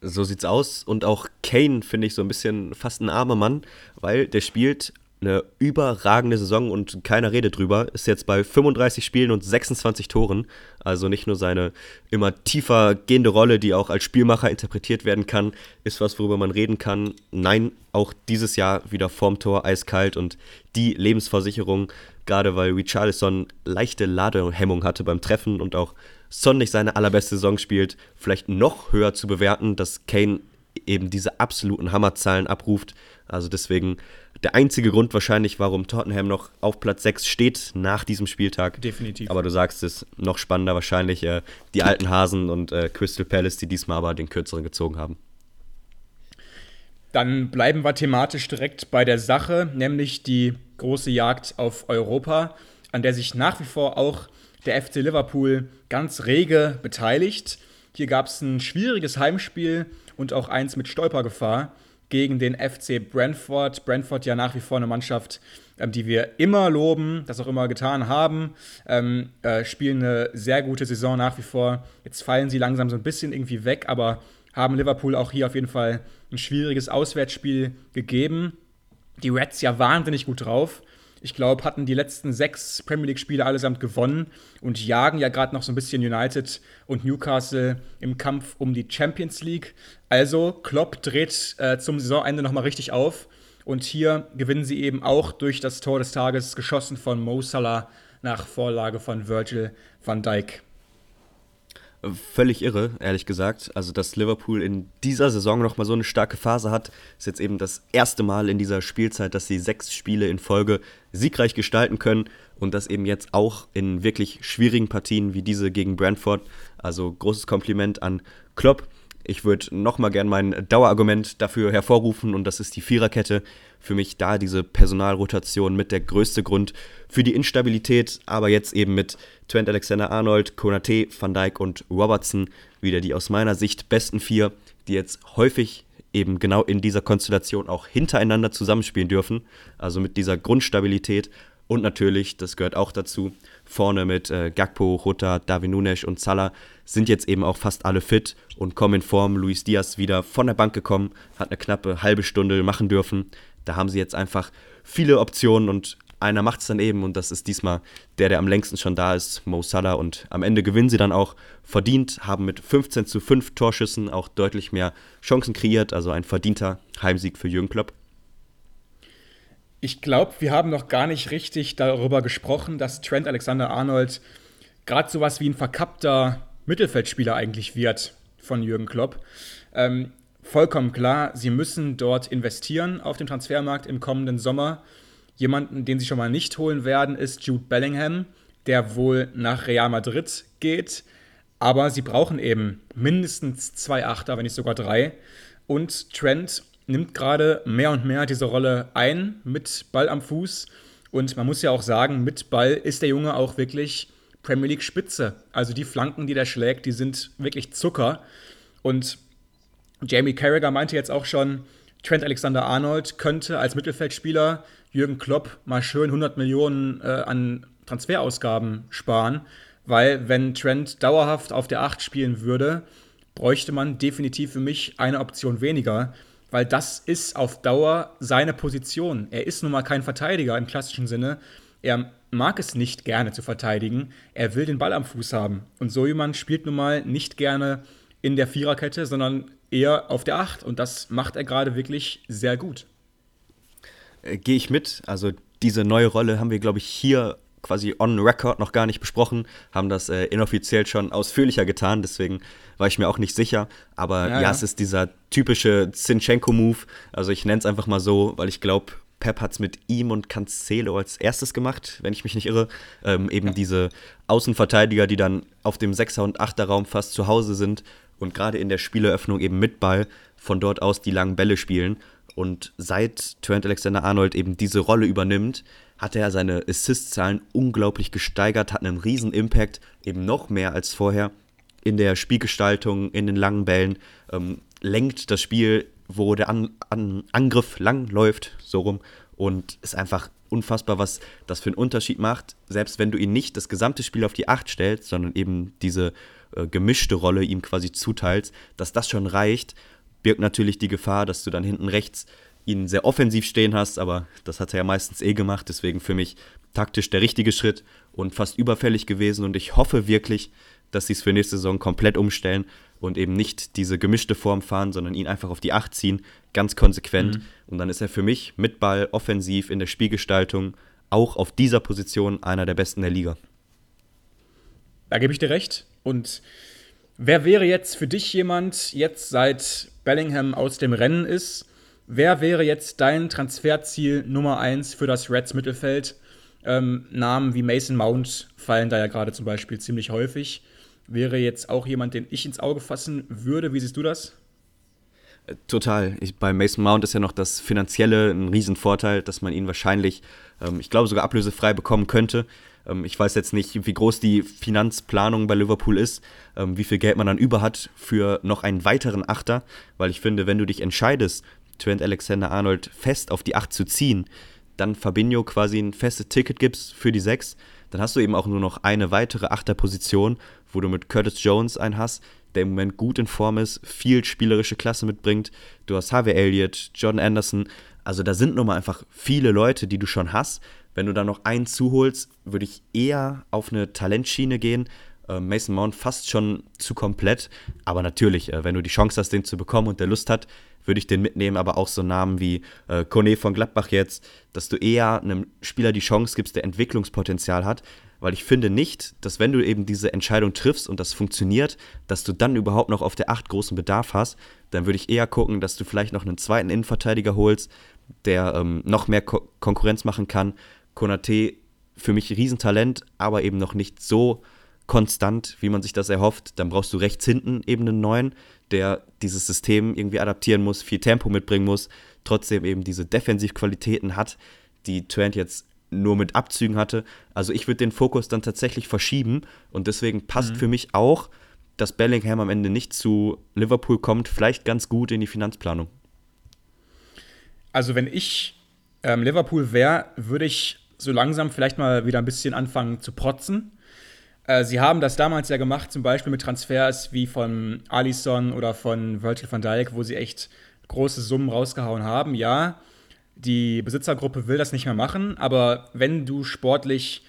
So sieht's aus. Und auch Kane finde ich so ein bisschen fast ein armer Mann, weil der spielt eine überragende Saison und keiner redet drüber. Ist jetzt bei 35 Spielen und 26 Toren. Also nicht nur seine immer tiefer gehende Rolle, die auch als Spielmacher interpretiert werden kann, ist was, worüber man reden kann. Nein, auch dieses Jahr wieder vorm Tor eiskalt und die Lebensversicherung, gerade weil Richarlison leichte Ladehemmung hatte beim Treffen und auch Son nicht seine allerbeste Saison spielt, vielleicht noch höher zu bewerten, dass Kane eben diese absoluten Hammerzahlen abruft. Also deswegen der einzige Grund wahrscheinlich, warum Tottenham noch auf Platz 6 steht nach diesem Spieltag. Definitiv. Aber du sagst es, noch spannender wahrscheinlich äh, die alten Hasen und äh, Crystal Palace, die diesmal aber den kürzeren gezogen haben. Dann bleiben wir thematisch direkt bei der Sache, nämlich die große Jagd auf Europa, an der sich nach wie vor auch der FC Liverpool ganz rege beteiligt. Hier gab es ein schwieriges Heimspiel und auch eins mit Stolpergefahr gegen den FC Brentford. Brentford ja nach wie vor eine Mannschaft, ähm, die wir immer loben, das auch immer getan haben. Ähm, äh, spielen eine sehr gute Saison nach wie vor. Jetzt fallen sie langsam so ein bisschen irgendwie weg, aber haben Liverpool auch hier auf jeden Fall ein schwieriges Auswärtsspiel gegeben. Die Reds ja wahnsinnig gut drauf ich glaube, hatten die letzten sechs Premier League-Spiele allesamt gewonnen und jagen ja gerade noch so ein bisschen United und Newcastle im Kampf um die Champions League. Also Klopp dreht äh, zum Saisonende nochmal richtig auf und hier gewinnen sie eben auch durch das Tor des Tages geschossen von Mo Salah nach Vorlage von Virgil van Dijk. Völlig irre, ehrlich gesagt. Also, dass Liverpool in dieser Saison nochmal so eine starke Phase hat, ist jetzt eben das erste Mal in dieser Spielzeit, dass sie sechs Spiele in Folge siegreich gestalten können und das eben jetzt auch in wirklich schwierigen Partien wie diese gegen Brentford. Also großes Kompliment an Klopp. Ich würde nochmal gern mein Dauerargument dafür hervorrufen und das ist die Viererkette. Für mich da diese Personalrotation mit der größte Grund für die Instabilität, aber jetzt eben mit Trent Alexander-Arnold, Konate, Van Dijk und Robertson wieder die aus meiner Sicht besten vier, die jetzt häufig eben genau in dieser Konstellation auch hintereinander zusammenspielen dürfen. Also mit dieser Grundstabilität und natürlich, das gehört auch dazu, vorne mit äh, Gakpo, Jota, David Nunes und Salah sind jetzt eben auch fast alle fit und kommen in Form. Luis Diaz wieder von der Bank gekommen, hat eine knappe halbe Stunde machen dürfen. Da haben sie jetzt einfach viele Optionen und einer macht es dann eben und das ist diesmal der, der am längsten schon da ist, Mo Salah. Und am Ende gewinnen sie dann auch verdient, haben mit 15 zu 5 Torschüssen auch deutlich mehr Chancen kreiert, also ein verdienter Heimsieg für Jürgen Klopp. Ich glaube, wir haben noch gar nicht richtig darüber gesprochen, dass Trent Alexander-Arnold gerade sowas wie ein verkappter Mittelfeldspieler eigentlich wird von Jürgen Klopp. Ähm, vollkommen klar, sie müssen dort investieren auf dem Transfermarkt im kommenden Sommer. Jemanden, den sie schon mal nicht holen werden, ist Jude Bellingham, der wohl nach Real Madrid geht. Aber sie brauchen eben mindestens zwei Achter, wenn nicht sogar drei. Und Trent nimmt gerade mehr und mehr diese Rolle ein mit Ball am Fuß. Und man muss ja auch sagen, mit Ball ist der Junge auch wirklich Premier League Spitze. Also die Flanken, die der schlägt, die sind wirklich Zucker. Und Jamie Carragher meinte jetzt auch schon, Trent Alexander-Arnold könnte als Mittelfeldspieler Jürgen Klopp mal schön 100 Millionen äh, an Transferausgaben sparen, weil wenn Trent dauerhaft auf der 8 spielen würde, bräuchte man definitiv für mich eine Option weniger, weil das ist auf Dauer seine Position. Er ist nun mal kein Verteidiger im klassischen Sinne. Er mag es nicht gerne zu verteidigen. Er will den Ball am Fuß haben. Und so jemand spielt nun mal nicht gerne in der Viererkette, sondern eher auf der Acht. Und das macht er gerade wirklich sehr gut. Äh, Gehe ich mit. Also diese neue Rolle haben wir, glaube ich, hier quasi on record noch gar nicht besprochen, haben das äh, inoffiziell schon ausführlicher getan, deswegen war ich mir auch nicht sicher. Aber ja, ja, es ist dieser typische Zinchenko-Move. Also ich nenne es einfach mal so, weil ich glaube, Pep hat es mit ihm und Cancelo als erstes gemacht, wenn ich mich nicht irre. Ähm, eben ja. diese Außenverteidiger, die dann auf dem 6er und 8er Raum fast zu Hause sind und gerade in der Spieleröffnung eben mit Ball von dort aus die langen Bälle spielen. Und seit Trent Alexander-Arnold eben diese Rolle übernimmt, hat er seine Assist-Zahlen unglaublich gesteigert, hat einen riesen Impact, eben noch mehr als vorher in der Spielgestaltung, in den langen Bällen, ähm, lenkt das Spiel, wo der An An Angriff lang läuft, so rum. Und ist einfach unfassbar, was das für einen Unterschied macht, selbst wenn du ihn nicht das gesamte Spiel auf die Acht stellst, sondern eben diese äh, gemischte Rolle ihm quasi zuteilst, dass das schon reicht, birgt natürlich die Gefahr, dass du dann hinten rechts ihn sehr offensiv stehen hast, aber das hat er ja meistens eh gemacht, deswegen für mich taktisch der richtige Schritt und fast überfällig gewesen und ich hoffe wirklich, dass sie es für nächste Saison komplett umstellen und eben nicht diese gemischte Form fahren, sondern ihn einfach auf die Acht ziehen, ganz konsequent. Mhm. Und dann ist er für mich mit Ball offensiv in der Spielgestaltung auch auf dieser Position einer der besten der Liga. Da gebe ich dir recht. Und wer wäre jetzt für dich jemand, jetzt seit Bellingham aus dem Rennen ist, wer wäre jetzt dein Transferziel Nummer 1 für das Reds Mittelfeld? Ähm, Namen wie Mason Mount fallen da ja gerade zum Beispiel ziemlich häufig wäre jetzt auch jemand, den ich ins Auge fassen würde. Wie siehst du das? Total. Ich, bei Mason Mount ist ja noch das Finanzielle ein Riesenvorteil, dass man ihn wahrscheinlich, ähm, ich glaube, sogar ablösefrei bekommen könnte. Ähm, ich weiß jetzt nicht, wie groß die Finanzplanung bei Liverpool ist, ähm, wie viel Geld man dann über hat für noch einen weiteren Achter, weil ich finde, wenn du dich entscheidest, Trent Alexander-Arnold fest auf die Acht zu ziehen, dann Fabinho quasi ein festes Ticket gibst für die Sechs, dann hast du eben auch nur noch eine weitere Achterposition, wo du mit Curtis Jones einen hast, der im Moment gut in Form ist, viel spielerische Klasse mitbringt. Du hast Harvey Elliott, John Anderson. Also da sind nun mal einfach viele Leute, die du schon hast. Wenn du da noch einen zuholst, würde ich eher auf eine Talentschiene gehen. Äh, Mason Mount fast schon zu komplett. Aber natürlich, äh, wenn du die Chance hast, den zu bekommen und der Lust hat, würde ich den mitnehmen, aber auch so Namen wie äh, Kone von Gladbach jetzt, dass du eher einem Spieler die Chance gibst, der Entwicklungspotenzial hat, weil ich finde nicht, dass wenn du eben diese Entscheidung triffst und das funktioniert, dass du dann überhaupt noch auf der 8 großen Bedarf hast. Dann würde ich eher gucken, dass du vielleicht noch einen zweiten Innenverteidiger holst, der ähm, noch mehr Ko Konkurrenz machen kann. Konate für mich Riesentalent, aber eben noch nicht so konstant, wie man sich das erhofft. Dann brauchst du rechts hinten eben einen neuen, der dieses System irgendwie adaptieren muss, viel Tempo mitbringen muss, trotzdem eben diese Defensivqualitäten hat, die Trent jetzt nur mit Abzügen hatte. Also ich würde den Fokus dann tatsächlich verschieben und deswegen passt mhm. für mich auch, dass Bellingham am Ende nicht zu Liverpool kommt, vielleicht ganz gut in die Finanzplanung. Also wenn ich ähm, Liverpool wäre, würde ich so langsam vielleicht mal wieder ein bisschen anfangen zu protzen. Äh, sie haben das damals ja gemacht, zum Beispiel mit Transfers wie von Alisson oder von Virgil van Dijk, wo sie echt große Summen rausgehauen haben. Ja, die Besitzergruppe will das nicht mehr machen, aber wenn du sportlich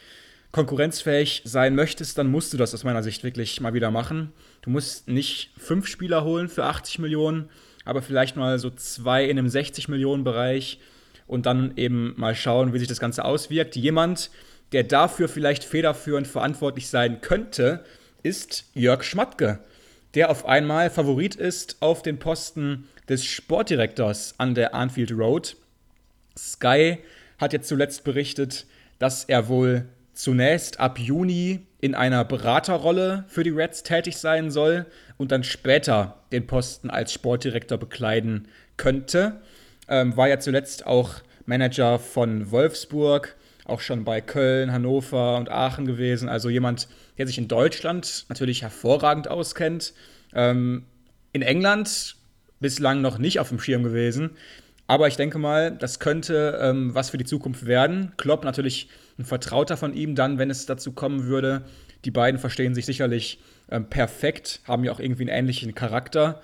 konkurrenzfähig sein möchtest, dann musst du das aus meiner Sicht wirklich mal wieder machen. Du musst nicht fünf Spieler holen für 80 Millionen, aber vielleicht mal so zwei in einem 60 Millionen Bereich und dann eben mal schauen, wie sich das Ganze auswirkt. Jemand, der dafür vielleicht federführend verantwortlich sein könnte, ist Jörg Schmatke, der auf einmal Favorit ist auf den Posten des Sportdirektors an der Anfield Road. Sky hat jetzt zuletzt berichtet, dass er wohl zunächst ab Juni in einer Beraterrolle für die Reds tätig sein soll und dann später den Posten als Sportdirektor bekleiden könnte. Ähm, war ja zuletzt auch Manager von Wolfsburg, auch schon bei Köln, Hannover und Aachen gewesen. Also jemand, der sich in Deutschland natürlich hervorragend auskennt. Ähm, in England bislang noch nicht auf dem Schirm gewesen. Aber ich denke mal, das könnte ähm, was für die Zukunft werden. Klopp natürlich ein Vertrauter von ihm dann, wenn es dazu kommen würde. Die beiden verstehen sich sicherlich ähm, perfekt, haben ja auch irgendwie einen ähnlichen Charakter.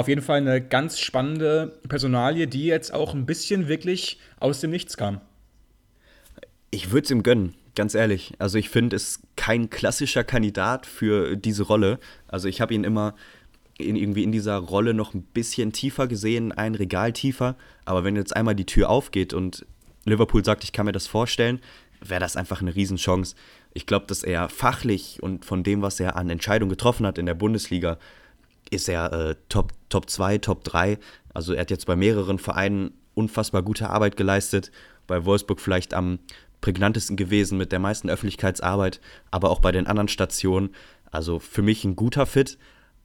Auf jeden Fall eine ganz spannende Personalie, die jetzt auch ein bisschen wirklich aus dem Nichts kam. Ich würde es ihm gönnen, ganz ehrlich. Also ich finde es kein klassischer Kandidat für diese Rolle. Also ich habe ihn immer in, irgendwie in dieser Rolle noch ein bisschen tiefer gesehen, ein Regal tiefer. Aber wenn jetzt einmal die Tür aufgeht und Liverpool sagt, ich kann mir das vorstellen, wäre das einfach eine Riesenchance. Ich glaube, dass er fachlich und von dem, was er an Entscheidungen getroffen hat in der Bundesliga, ist er äh, Top, Top 2, Top 3. Also er hat jetzt bei mehreren Vereinen unfassbar gute Arbeit geleistet. Bei Wolfsburg vielleicht am prägnantesten gewesen mit der meisten Öffentlichkeitsarbeit, aber auch bei den anderen Stationen. Also für mich ein guter Fit.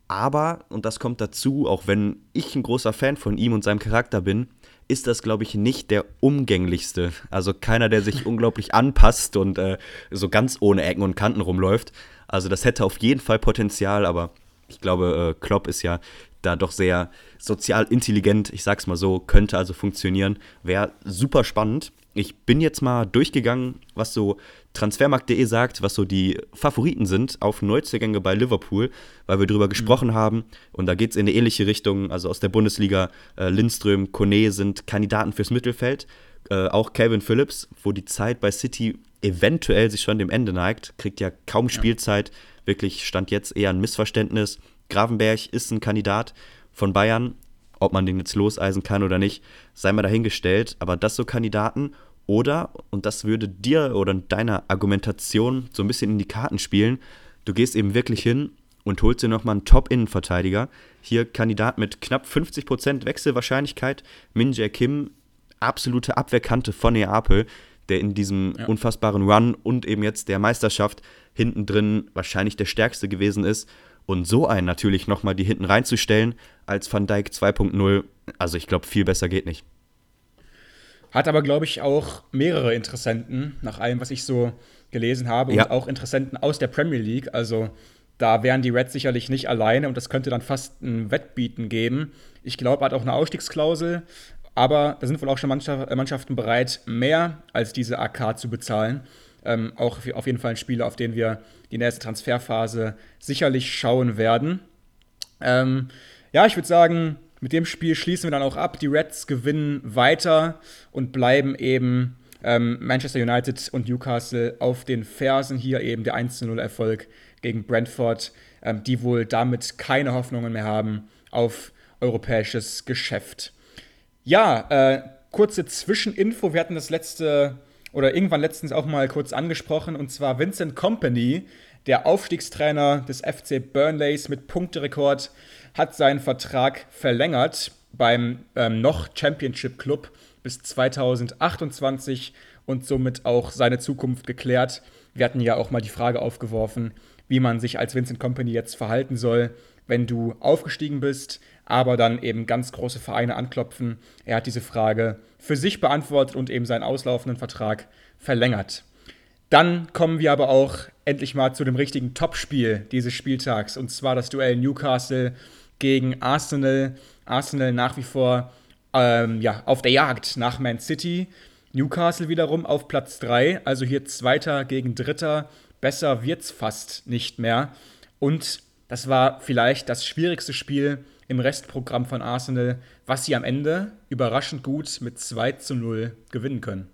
Aber, und das kommt dazu, auch wenn ich ein großer Fan von ihm und seinem Charakter bin, ist das, glaube ich, nicht der umgänglichste. Also keiner, der sich unglaublich anpasst und äh, so ganz ohne Ecken und Kanten rumläuft. Also das hätte auf jeden Fall Potenzial, aber ich glaube, äh, Klopp ist ja da doch sehr sozial intelligent, ich sag's mal so, könnte also funktionieren. Wäre super spannend. Ich bin jetzt mal durchgegangen, was so Transfermarkt.de sagt, was so die Favoriten sind auf Neuzugänge bei Liverpool, weil wir darüber gesprochen mhm. haben. Und da geht es in eine ähnliche Richtung. Also aus der Bundesliga, äh, Lindström, Kone sind Kandidaten fürs Mittelfeld. Äh, auch Calvin Phillips, wo die Zeit bei City eventuell sich schon dem Ende neigt, kriegt ja kaum Spielzeit. Ja. Wirklich stand jetzt eher ein Missverständnis. Gravenberg ist ein Kandidat von Bayern. Ob man den jetzt loseisen kann oder nicht, sei mal dahingestellt. Aber das so Kandidaten. Oder, und das würde dir oder deiner Argumentation so ein bisschen in die Karten spielen, du gehst eben wirklich hin und holst dir nochmal einen Top-Innenverteidiger. Hier Kandidat mit knapp 50% Wechselwahrscheinlichkeit. Min Jae Kim, absolute Abwehrkante von Neapel, der in diesem ja. unfassbaren Run und eben jetzt der Meisterschaft hinten drin wahrscheinlich der stärkste gewesen ist. Und so einen natürlich nochmal die hinten reinzustellen als Van Dijk 2.0, also ich glaube, viel besser geht nicht. Hat aber, glaube ich, auch mehrere Interessenten, nach allem, was ich so gelesen habe, ja. und auch Interessenten aus der Premier League. Also da wären die Reds sicherlich nicht alleine und das könnte dann fast ein Wettbieten geben. Ich glaube, er hat auch eine Ausstiegsklausel, aber da sind wohl auch schon Mannschaften bereit, mehr als diese AK zu bezahlen. Ähm, auch auf jeden Fall ein Spieler, auf den wir die nächste Transferphase sicherlich schauen werden. Ähm, ja, ich würde sagen, mit dem Spiel schließen wir dann auch ab. Die Reds gewinnen weiter und bleiben eben ähm, Manchester United und Newcastle auf den Fersen. Hier eben der 1-0-Erfolg gegen Brentford, ähm, die wohl damit keine Hoffnungen mehr haben auf europäisches Geschäft. Ja, äh, kurze Zwischeninfo. Wir hatten das letzte oder irgendwann letztens auch mal kurz angesprochen, und zwar Vincent Company, der Aufstiegstrainer des FC Burnleys mit Punkterekord, hat seinen Vertrag verlängert beim ähm, noch Championship Club bis 2028 und somit auch seine Zukunft geklärt. Wir hatten ja auch mal die Frage aufgeworfen, wie man sich als Vincent Company jetzt verhalten soll, wenn du aufgestiegen bist, aber dann eben ganz große Vereine anklopfen. Er hat diese Frage für sich beantwortet und eben seinen auslaufenden Vertrag verlängert. Dann kommen wir aber auch endlich mal zu dem richtigen Topspiel dieses Spieltags und zwar das Duell Newcastle gegen Arsenal. Arsenal nach wie vor ähm, ja, auf der Jagd nach Man City. Newcastle wiederum auf Platz 3, also hier Zweiter gegen Dritter. Besser wird's fast nicht mehr. Und das war vielleicht das schwierigste Spiel im Restprogramm von Arsenal, was sie am Ende überraschend gut mit 2 zu 0 gewinnen können.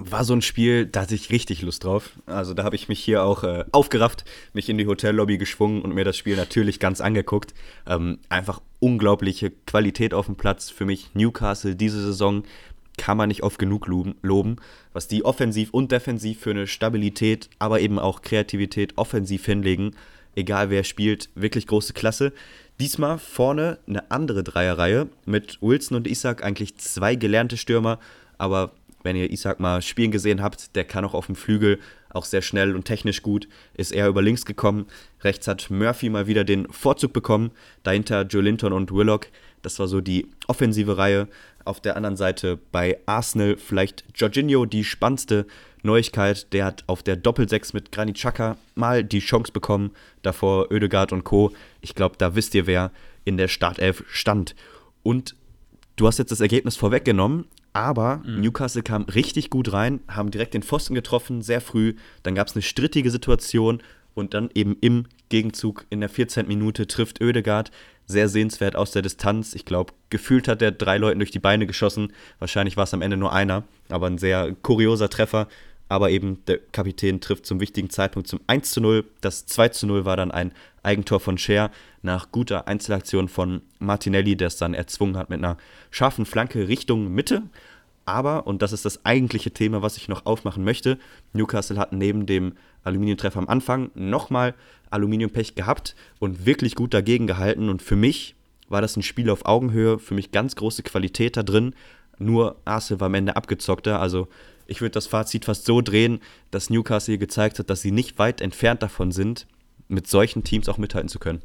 War so ein Spiel, da hatte ich richtig Lust drauf. Also da habe ich mich hier auch äh, aufgerafft, mich in die Hotellobby geschwungen und mir das Spiel natürlich ganz angeguckt. Ähm, einfach unglaubliche Qualität auf dem Platz für mich. Newcastle diese Saison kann man nicht oft genug loben, was die offensiv und defensiv für eine Stabilität, aber eben auch Kreativität offensiv hinlegen. Egal wer spielt, wirklich große Klasse. Diesmal vorne eine andere Dreierreihe mit Wilson und Isaac, eigentlich zwei gelernte Stürmer, aber wenn ihr Isaac mal spielen gesehen habt, der kann auch auf dem Flügel auch sehr schnell und technisch gut, ist eher über links gekommen. Rechts hat Murphy mal wieder den Vorzug bekommen, dahinter Joe Linton und Willock. Das war so die offensive Reihe. Auf der anderen Seite bei Arsenal vielleicht Jorginho die spannendste Neuigkeit. Der hat auf der Doppelsechs mit Granit Xhaka mal die Chance bekommen. Davor Oedegaard und Co. Ich glaube, da wisst ihr, wer in der Startelf stand. Und du hast jetzt das Ergebnis vorweggenommen, aber mhm. Newcastle kam richtig gut rein, haben direkt den Pfosten getroffen, sehr früh. Dann gab es eine strittige Situation und dann eben im Gegenzug in der 14. Minute trifft Oedegaard sehr sehenswert aus der Distanz. Ich glaube, gefühlt hat er drei Leuten durch die Beine geschossen. Wahrscheinlich war es am Ende nur einer, aber ein sehr kurioser Treffer. Aber eben der Kapitän trifft zum wichtigen Zeitpunkt zum 1 zu 0. Das 2 zu 0 war dann ein Eigentor von Scher nach guter Einzelaktion von Martinelli, der es dann erzwungen hat mit einer scharfen Flanke Richtung Mitte. Aber, und das ist das eigentliche Thema, was ich noch aufmachen möchte, Newcastle hat neben dem Aluminiumtreffer am Anfang nochmal Aluminiumpech gehabt und wirklich gut dagegen gehalten. Und für mich war das ein Spiel auf Augenhöhe, für mich ganz große Qualität da drin. Nur Arsenal war am Ende abgezockter. Also ich würde das Fazit fast so drehen, dass Newcastle hier gezeigt hat, dass sie nicht weit entfernt davon sind, mit solchen Teams auch mithalten zu können.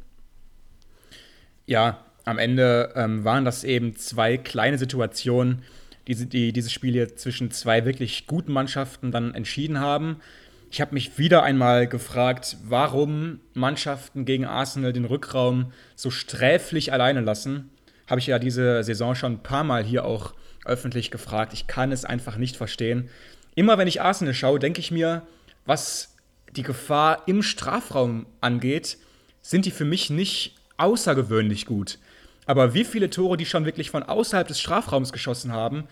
Ja, am Ende ähm, waren das eben zwei kleine Situationen, die, die dieses Spiel hier zwischen zwei wirklich guten Mannschaften dann entschieden haben. Ich habe mich wieder einmal gefragt, warum Mannschaften gegen Arsenal den Rückraum so sträflich alleine lassen. Habe ich ja diese Saison schon ein paar Mal hier auch öffentlich gefragt. Ich kann es einfach nicht verstehen. Immer wenn ich Arsenal schaue, denke ich mir, was die Gefahr im Strafraum angeht, sind die für mich nicht außergewöhnlich gut. Aber wie viele Tore die schon wirklich von außerhalb des Strafraums geschossen haben,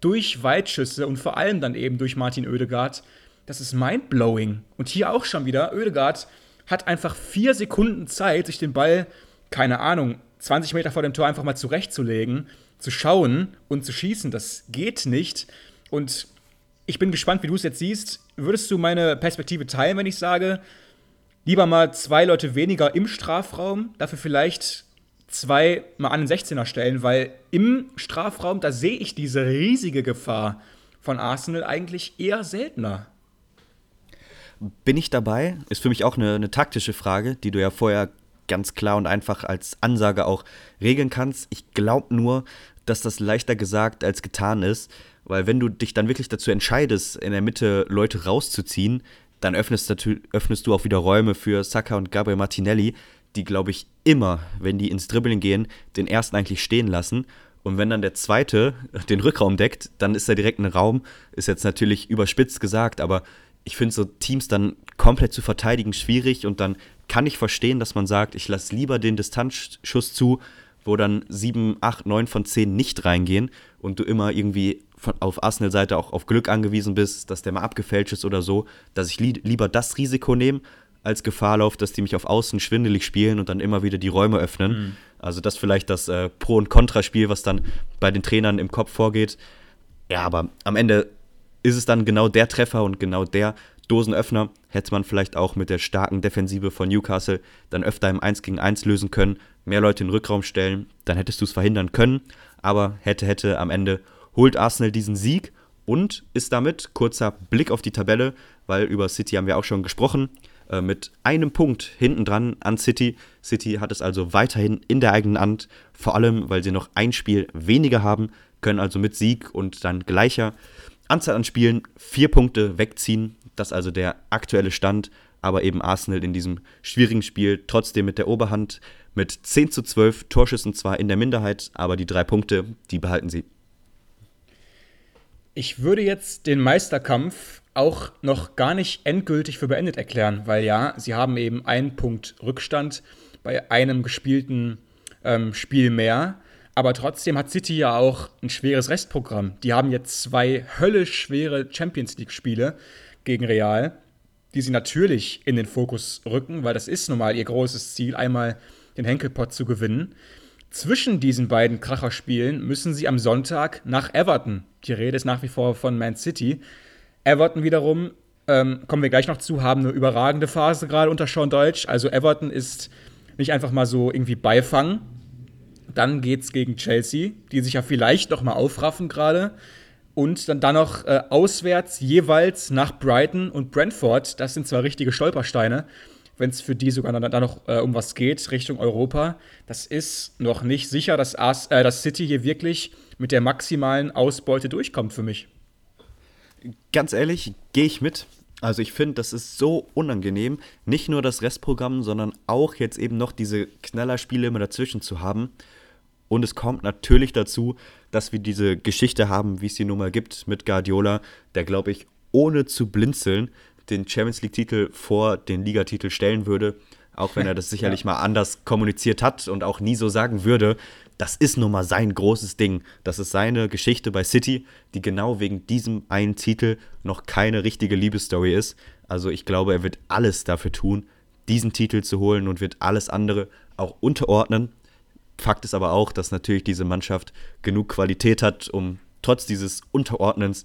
durch Weitschüsse und vor allem dann eben durch Martin Oedegaard, das ist mindblowing. Und hier auch schon wieder, Oedegaard hat einfach vier Sekunden Zeit, sich den Ball, keine Ahnung, 20 Meter vor dem Tor einfach mal zurechtzulegen, zu schauen und zu schießen. Das geht nicht. Und ich bin gespannt, wie du es jetzt siehst. Würdest du meine Perspektive teilen, wenn ich sage, lieber mal zwei Leute weniger im Strafraum, dafür vielleicht zwei mal an den 16er stellen, weil im Strafraum, da sehe ich diese riesige Gefahr von Arsenal eigentlich eher seltener. Bin ich dabei? Ist für mich auch eine, eine taktische Frage, die du ja vorher ganz klar und einfach als Ansage auch regeln kannst. Ich glaube nur, dass das leichter gesagt als getan ist, weil wenn du dich dann wirklich dazu entscheidest, in der Mitte Leute rauszuziehen, dann öffnest, öffnest du auch wieder Räume für Saka und Gabriel Martinelli, die, glaube ich, immer, wenn die ins Dribbling gehen, den ersten eigentlich stehen lassen. Und wenn dann der zweite den Rückraum deckt, dann ist da direkt ein Raum. Ist jetzt natürlich überspitzt gesagt, aber ich finde so Teams dann komplett zu verteidigen schwierig und dann kann ich verstehen, dass man sagt, ich lasse lieber den Distanzschuss zu, wo dann 7, 8, 9 von 10 nicht reingehen und du immer irgendwie von, auf Arsenal-Seite auch auf Glück angewiesen bist, dass der mal abgefälscht ist oder so, dass ich li lieber das Risiko nehme, als Gefahr laufe, dass die mich auf Außen schwindelig spielen und dann immer wieder die Räume öffnen. Mhm. Also das vielleicht das äh, Pro- und Kontraspiel, was dann bei den Trainern im Kopf vorgeht. Ja, aber am Ende ist es dann genau der Treffer und genau der Dosenöffner. Hätte man vielleicht auch mit der starken Defensive von Newcastle dann öfter im 1 gegen 1 lösen können, mehr Leute in den Rückraum stellen, dann hättest du es verhindern können. Aber hätte, hätte am Ende holt Arsenal diesen Sieg und ist damit, kurzer Blick auf die Tabelle, weil über City haben wir auch schon gesprochen, äh, mit einem Punkt hinten dran an City. City hat es also weiterhin in der eigenen Hand, vor allem weil sie noch ein Spiel weniger haben, können also mit Sieg und dann gleicher Anzahl an Spielen vier Punkte wegziehen. Das also der aktuelle Stand, aber eben Arsenal in diesem schwierigen Spiel trotzdem mit der Oberhand mit 10 zu 12 Torschüssen zwar in der Minderheit, aber die drei Punkte, die behalten sie. Ich würde jetzt den Meisterkampf auch noch gar nicht endgültig für beendet erklären, weil ja, sie haben eben einen Punkt Rückstand bei einem gespielten ähm, Spiel mehr. Aber trotzdem hat City ja auch ein schweres Restprogramm. Die haben jetzt zwei höllisch schwere Champions League-Spiele gegen Real, die sie natürlich in den Fokus rücken, weil das ist nun mal ihr großes Ziel, einmal den Henkelpot zu gewinnen. Zwischen diesen beiden Kracherspielen müssen sie am Sonntag nach Everton. Die Rede ist nach wie vor von Man City. Everton wiederum, ähm, kommen wir gleich noch zu, haben eine überragende Phase gerade unter Sean Deutsch. Also Everton ist nicht einfach mal so irgendwie Beifang. Dann geht es gegen Chelsea, die sich ja vielleicht noch mal aufraffen gerade. Und dann, dann noch äh, auswärts jeweils nach Brighton und Brentford. Das sind zwar richtige Stolpersteine, wenn es für die sogar dann, dann noch äh, um was geht, Richtung Europa. Das ist noch nicht sicher, dass, Ars, äh, dass City hier wirklich mit der maximalen Ausbeute durchkommt für mich. Ganz ehrlich, gehe ich mit. Also ich finde, das ist so unangenehm, nicht nur das Restprogramm, sondern auch jetzt eben noch diese Knallerspiele immer dazwischen zu haben. Und es kommt natürlich dazu, dass wir diese Geschichte haben, wie es die Nummer gibt mit Guardiola, der, glaube ich, ohne zu blinzeln den Champions League-Titel vor den Ligatitel stellen würde, auch wenn er das (laughs) sicherlich ja. mal anders kommuniziert hat und auch nie so sagen würde. Das ist nun mal sein großes Ding. Das ist seine Geschichte bei City, die genau wegen diesem einen Titel noch keine richtige Liebesstory ist. Also ich glaube, er wird alles dafür tun, diesen Titel zu holen und wird alles andere auch unterordnen. Fakt ist aber auch, dass natürlich diese Mannschaft genug Qualität hat, um trotz dieses Unterordnens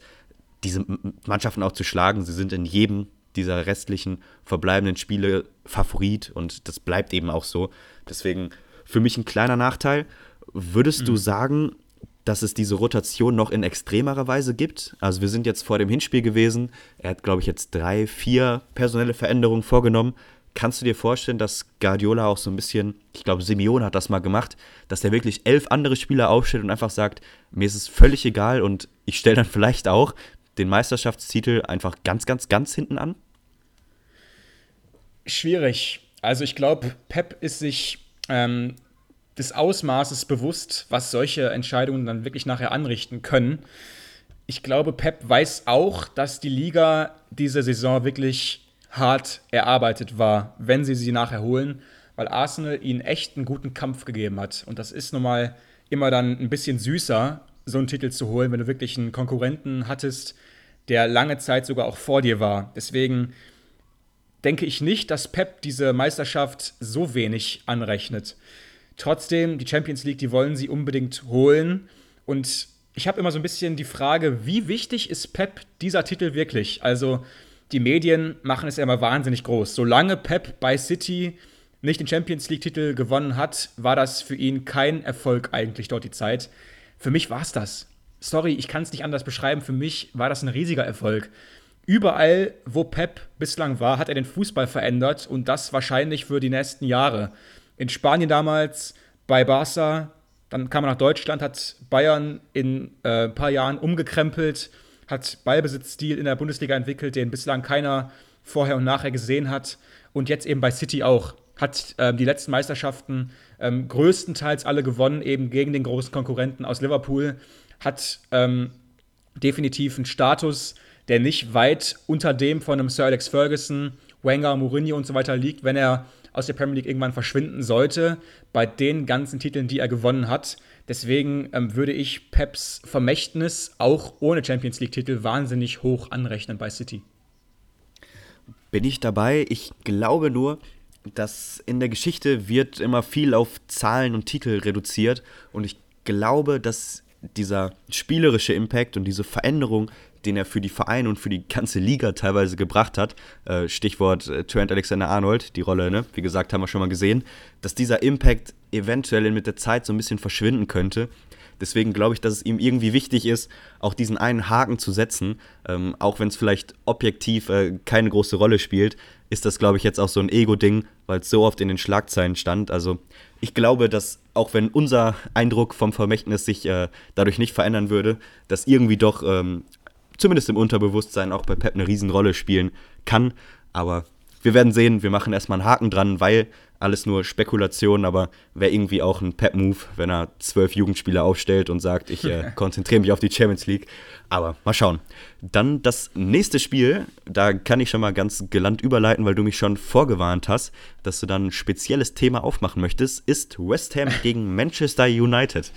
diese Mannschaften auch zu schlagen. Sie sind in jedem dieser restlichen verbleibenden Spiele Favorit und das bleibt eben auch so. Deswegen für mich ein kleiner Nachteil. Würdest mhm. du sagen, dass es diese Rotation noch in extremerer Weise gibt? Also wir sind jetzt vor dem Hinspiel gewesen. Er hat, glaube ich, jetzt drei, vier personelle Veränderungen vorgenommen. Kannst du dir vorstellen, dass Guardiola auch so ein bisschen, ich glaube, Simeone hat das mal gemacht, dass er wirklich elf andere Spieler aufstellt und einfach sagt, mir ist es völlig egal und ich stelle dann vielleicht auch den Meisterschaftstitel einfach ganz, ganz, ganz hinten an? Schwierig. Also ich glaube, Pep ist sich ähm, des Ausmaßes bewusst, was solche Entscheidungen dann wirklich nachher anrichten können. Ich glaube, Pep weiß auch, dass die Liga diese Saison wirklich hart erarbeitet war, wenn sie sie nachher holen, weil Arsenal ihnen echt einen guten Kampf gegeben hat. Und das ist nun mal immer dann ein bisschen süßer, so einen Titel zu holen, wenn du wirklich einen Konkurrenten hattest, der lange Zeit sogar auch vor dir war. Deswegen denke ich nicht, dass Pep diese Meisterschaft so wenig anrechnet. Trotzdem, die Champions League, die wollen sie unbedingt holen. Und ich habe immer so ein bisschen die Frage, wie wichtig ist Pep dieser Titel wirklich? Also, die Medien machen es ja immer wahnsinnig groß. Solange Pep bei City nicht den Champions League-Titel gewonnen hat, war das für ihn kein Erfolg eigentlich dort die Zeit. Für mich war es das. Sorry, ich kann es nicht anders beschreiben. Für mich war das ein riesiger Erfolg. Überall, wo Pep bislang war, hat er den Fußball verändert und das wahrscheinlich für die nächsten Jahre. In Spanien damals, bei Barca, dann kam er nach Deutschland, hat Bayern in äh, ein paar Jahren umgekrempelt, hat Ballbesitzstil in der Bundesliga entwickelt, den bislang keiner vorher und nachher gesehen hat. Und jetzt eben bei City auch. Hat äh, die letzten Meisterschaften ähm, größtenteils alle gewonnen, eben gegen den großen Konkurrenten aus Liverpool. Hat ähm, definitiv einen Status, der nicht weit unter dem von einem Sir Alex Ferguson, Wenger, Mourinho und so weiter liegt, wenn er aus der Premier League irgendwann verschwinden sollte, bei den ganzen Titeln, die er gewonnen hat. Deswegen ähm, würde ich Peps Vermächtnis auch ohne Champions League-Titel wahnsinnig hoch anrechnen bei City. Bin ich dabei? Ich glaube nur, dass in der Geschichte wird immer viel auf Zahlen und Titel reduziert und ich glaube, dass dieser spielerische Impact und diese Veränderung den er für die Vereine und für die ganze Liga teilweise gebracht hat, äh, Stichwort äh, Trent Alexander-Arnold, die Rolle, ne? wie gesagt, haben wir schon mal gesehen, dass dieser Impact eventuell mit der Zeit so ein bisschen verschwinden könnte. Deswegen glaube ich, dass es ihm irgendwie wichtig ist, auch diesen einen Haken zu setzen, ähm, auch wenn es vielleicht objektiv äh, keine große Rolle spielt, ist das, glaube ich, jetzt auch so ein Ego-Ding, weil es so oft in den Schlagzeilen stand. Also ich glaube, dass auch wenn unser Eindruck vom Vermächtnis sich äh, dadurch nicht verändern würde, dass irgendwie doch ähm, zumindest im Unterbewusstsein auch bei Pep eine Riesenrolle spielen kann. Aber wir werden sehen, wir machen erstmal einen Haken dran, weil alles nur Spekulation, aber wäre irgendwie auch ein Pep-Move, wenn er zwölf Jugendspieler aufstellt und sagt, ich äh, (laughs) konzentriere mich auf die Champions League. Aber mal schauen. Dann das nächste Spiel, da kann ich schon mal ganz gelandt überleiten, weil du mich schon vorgewarnt hast, dass du dann ein spezielles Thema aufmachen möchtest, ist West Ham (laughs) gegen Manchester United.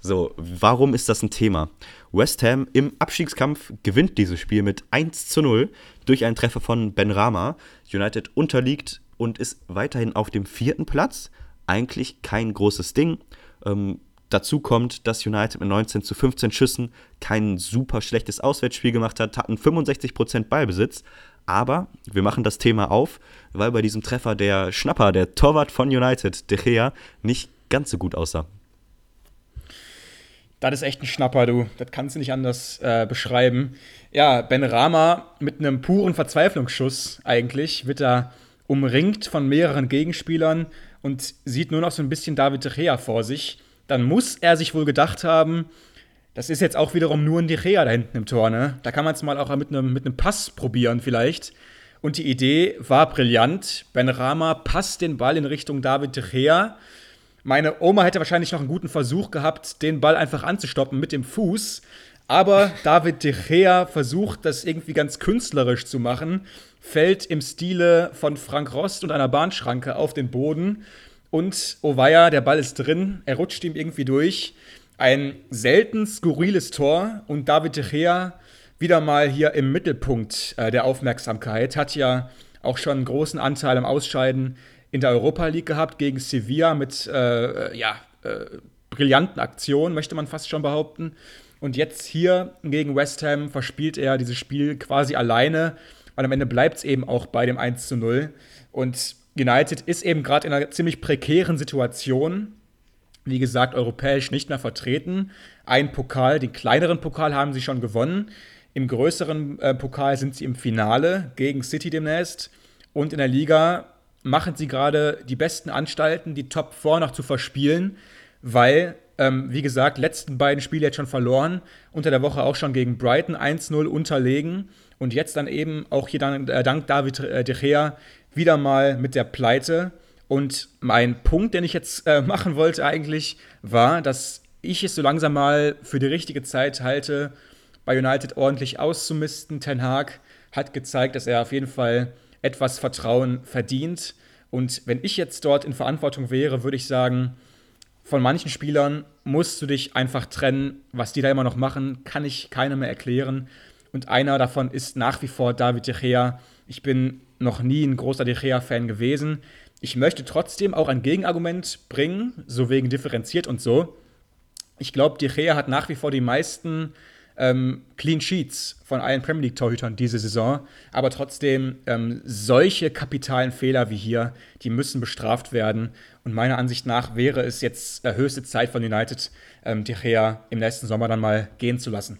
So, warum ist das ein Thema? West Ham im Abstiegskampf gewinnt dieses Spiel mit 1 zu 0 durch einen Treffer von Ben Rama. United unterliegt und ist weiterhin auf dem vierten Platz. Eigentlich kein großes Ding. Ähm, dazu kommt, dass United mit 19 zu 15 Schüssen kein super schlechtes Auswärtsspiel gemacht hat, hatten 65% Ballbesitz. Aber wir machen das Thema auf, weil bei diesem Treffer der Schnapper, der Torwart von United, De Gea, nicht ganz so gut aussah. Das ist echt ein Schnapper, du. Das kannst du nicht anders äh, beschreiben. Ja, Ben Rama mit einem puren Verzweiflungsschuss eigentlich wird da umringt von mehreren Gegenspielern und sieht nur noch so ein bisschen David De Gea vor sich. Dann muss er sich wohl gedacht haben, das ist jetzt auch wiederum nur ein De Gea da hinten im Tor, ne? Da kann man es mal auch mit einem, mit Pass probieren vielleicht. Und die Idee war brillant. Ben Rama passt den Ball in Richtung David De Gea. Meine Oma hätte wahrscheinlich noch einen guten Versuch gehabt, den Ball einfach anzustoppen mit dem Fuß. Aber David De Gea versucht, das irgendwie ganz künstlerisch zu machen fällt im Stile von Frank Rost und einer Bahnschranke auf den Boden. Und oh weia, der Ball ist drin, er rutscht ihm irgendwie durch. Ein selten skurriles Tor und David De Gea wieder mal hier im Mittelpunkt äh, der Aufmerksamkeit. Hat ja auch schon einen großen Anteil am Ausscheiden in der Europa League gehabt gegen Sevilla mit äh, ja, äh, brillanten Aktionen, möchte man fast schon behaupten. Und jetzt hier gegen West Ham verspielt er dieses Spiel quasi alleine und am Ende bleibt es eben auch bei dem 1 zu 0. Und United ist eben gerade in einer ziemlich prekären Situation. Wie gesagt, europäisch nicht mehr vertreten. Ein Pokal, den kleineren Pokal haben sie schon gewonnen. Im größeren äh, Pokal sind sie im Finale gegen City demnächst. Und in der Liga machen sie gerade die besten Anstalten, die Top 4 noch zu verspielen, weil, ähm, wie gesagt, letzten beiden Spiele jetzt schon verloren. Unter der Woche auch schon gegen Brighton 1-0 unterlegen. Und jetzt dann eben auch hier dann, äh, dank David äh, De Gea wieder mal mit der Pleite. Und mein Punkt, den ich jetzt äh, (laughs) machen wollte eigentlich, war, dass ich es so langsam mal für die richtige Zeit halte, bei United ordentlich auszumisten. Ten Hag hat gezeigt, dass er auf jeden Fall etwas Vertrauen verdient. Und wenn ich jetzt dort in Verantwortung wäre, würde ich sagen, von manchen Spielern musst du dich einfach trennen. Was die da immer noch machen, kann ich keiner mehr erklären. Und einer davon ist nach wie vor David De Gea. Ich bin noch nie ein großer De Gea-Fan gewesen. Ich möchte trotzdem auch ein Gegenargument bringen, so wegen differenziert und so. Ich glaube, De Gea hat nach wie vor die meisten ähm, Clean Sheets von allen Premier League-Torhütern diese Saison. Aber trotzdem, ähm, solche kapitalen Fehler wie hier, die müssen bestraft werden. Und meiner Ansicht nach wäre es jetzt äh, höchste Zeit von United, ähm, Gea im nächsten Sommer dann mal gehen zu lassen.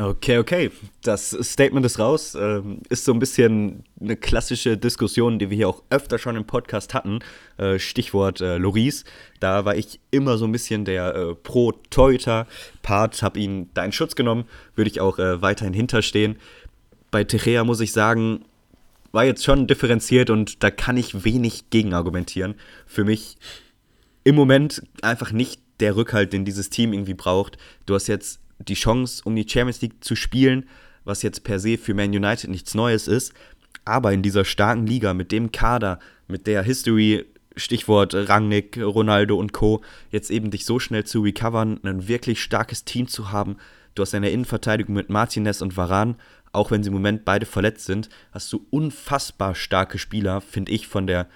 Okay, okay. Das Statement ist raus. Ähm, ist so ein bisschen eine klassische Diskussion, die wir hier auch öfter schon im Podcast hatten. Äh, Stichwort äh, Loris. Da war ich immer so ein bisschen der äh, Pro-Torhüter-Part, habe ihn da in Schutz genommen, würde ich auch äh, weiterhin hinterstehen. Bei Techea muss ich sagen, war jetzt schon differenziert und da kann ich wenig gegen argumentieren. Für mich im Moment einfach nicht der Rückhalt, den dieses Team irgendwie braucht. Du hast jetzt die Chance, um die Champions League zu spielen, was jetzt per se für Man United nichts Neues ist. Aber in dieser starken Liga mit dem Kader, mit der History, Stichwort Rangnick, Ronaldo und Co., jetzt eben dich so schnell zu recovern, ein wirklich starkes Team zu haben. Du hast eine Innenverteidigung mit Martinez und Varan, auch wenn sie im Moment beide verletzt sind, hast du unfassbar starke Spieler, finde ich, von der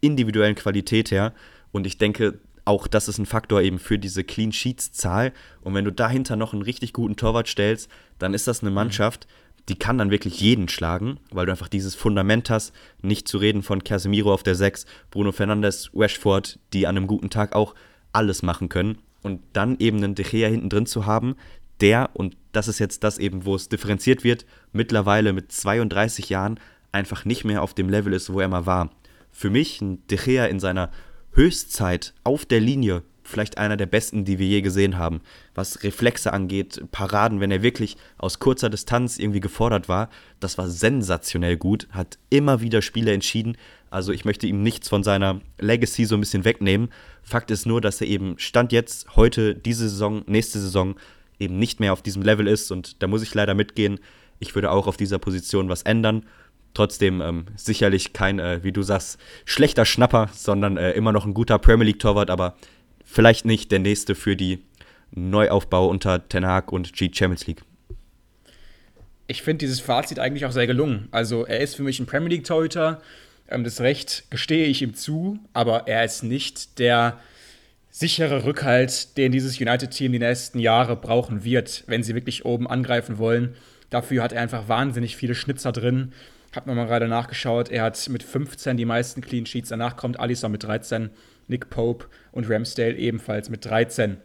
individuellen Qualität her. Und ich denke, auch das ist ein Faktor eben für diese Clean Sheets Zahl. Und wenn du dahinter noch einen richtig guten Torwart stellst, dann ist das eine Mannschaft, die kann dann wirklich jeden schlagen, weil du einfach dieses Fundament hast. Nicht zu reden von Casemiro auf der 6, Bruno Fernandes, Rashford, die an einem guten Tag auch alles machen können. Und dann eben einen De Gea hinten drin zu haben, der, und das ist jetzt das eben, wo es differenziert wird, mittlerweile mit 32 Jahren einfach nicht mehr auf dem Level ist, wo er mal war. Für mich ein De Gea in seiner Höchstzeit auf der Linie vielleicht einer der besten, die wir je gesehen haben. Was Reflexe angeht, Paraden, wenn er wirklich aus kurzer Distanz irgendwie gefordert war, das war sensationell gut, hat immer wieder Spiele entschieden. Also ich möchte ihm nichts von seiner Legacy so ein bisschen wegnehmen. Fakt ist nur, dass er eben Stand jetzt, heute, diese Saison, nächste Saison eben nicht mehr auf diesem Level ist und da muss ich leider mitgehen. Ich würde auch auf dieser Position was ändern. Trotzdem ähm, sicherlich kein, äh, wie du sagst, schlechter Schnapper, sondern äh, immer noch ein guter Premier League-Torwart, aber vielleicht nicht der nächste für die Neuaufbau unter Ten Hag und G Champions League. Ich finde dieses Fazit eigentlich auch sehr gelungen. Also er ist für mich ein Premier League Torhüter. Ähm, das Recht gestehe ich ihm zu, aber er ist nicht der sichere Rückhalt, den dieses United-Team die nächsten Jahre brauchen wird, wenn sie wirklich oben angreifen wollen. Dafür hat er einfach wahnsinnig viele Schnitzer drin. Hab nochmal gerade nachgeschaut. Er hat mit 15 die meisten Clean Sheets. Danach kommt Alisson mit 13. Nick Pope und Ramsdale ebenfalls mit 13.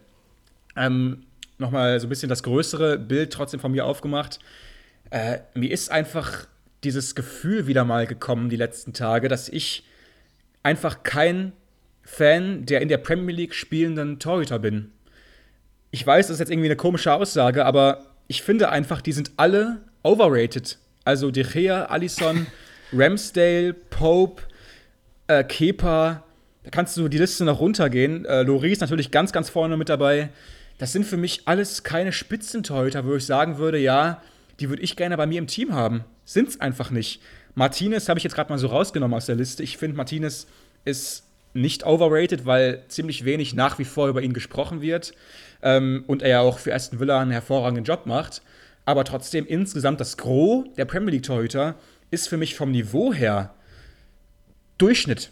Ähm, Nochmal so ein bisschen das größere Bild trotzdem von mir aufgemacht. Äh, mir ist einfach dieses Gefühl wieder mal gekommen die letzten Tage, dass ich einfach kein Fan der in der Premier League spielenden Torhüter bin. Ich weiß, das ist jetzt irgendwie eine komische Aussage, aber ich finde einfach, die sind alle overrated. Also De Gea, Alisson, (laughs) Ramsdale, Pope, äh, Kepa, da kannst du die Liste noch runtergehen. Äh, Loris natürlich ganz, ganz vorne mit dabei. Das sind für mich alles keine Spitzentorhüter, wo ich sagen würde, ja, die würde ich gerne bei mir im Team haben. Sind's einfach nicht. Martinez habe ich jetzt gerade mal so rausgenommen aus der Liste. Ich finde, Martinez ist nicht overrated, weil ziemlich wenig nach wie vor über ihn gesprochen wird ähm, und er ja auch für Aston Villa einen hervorragenden Job macht. Aber trotzdem insgesamt das Gros der Premier League Torhüter ist für mich vom Niveau her Durchschnitt.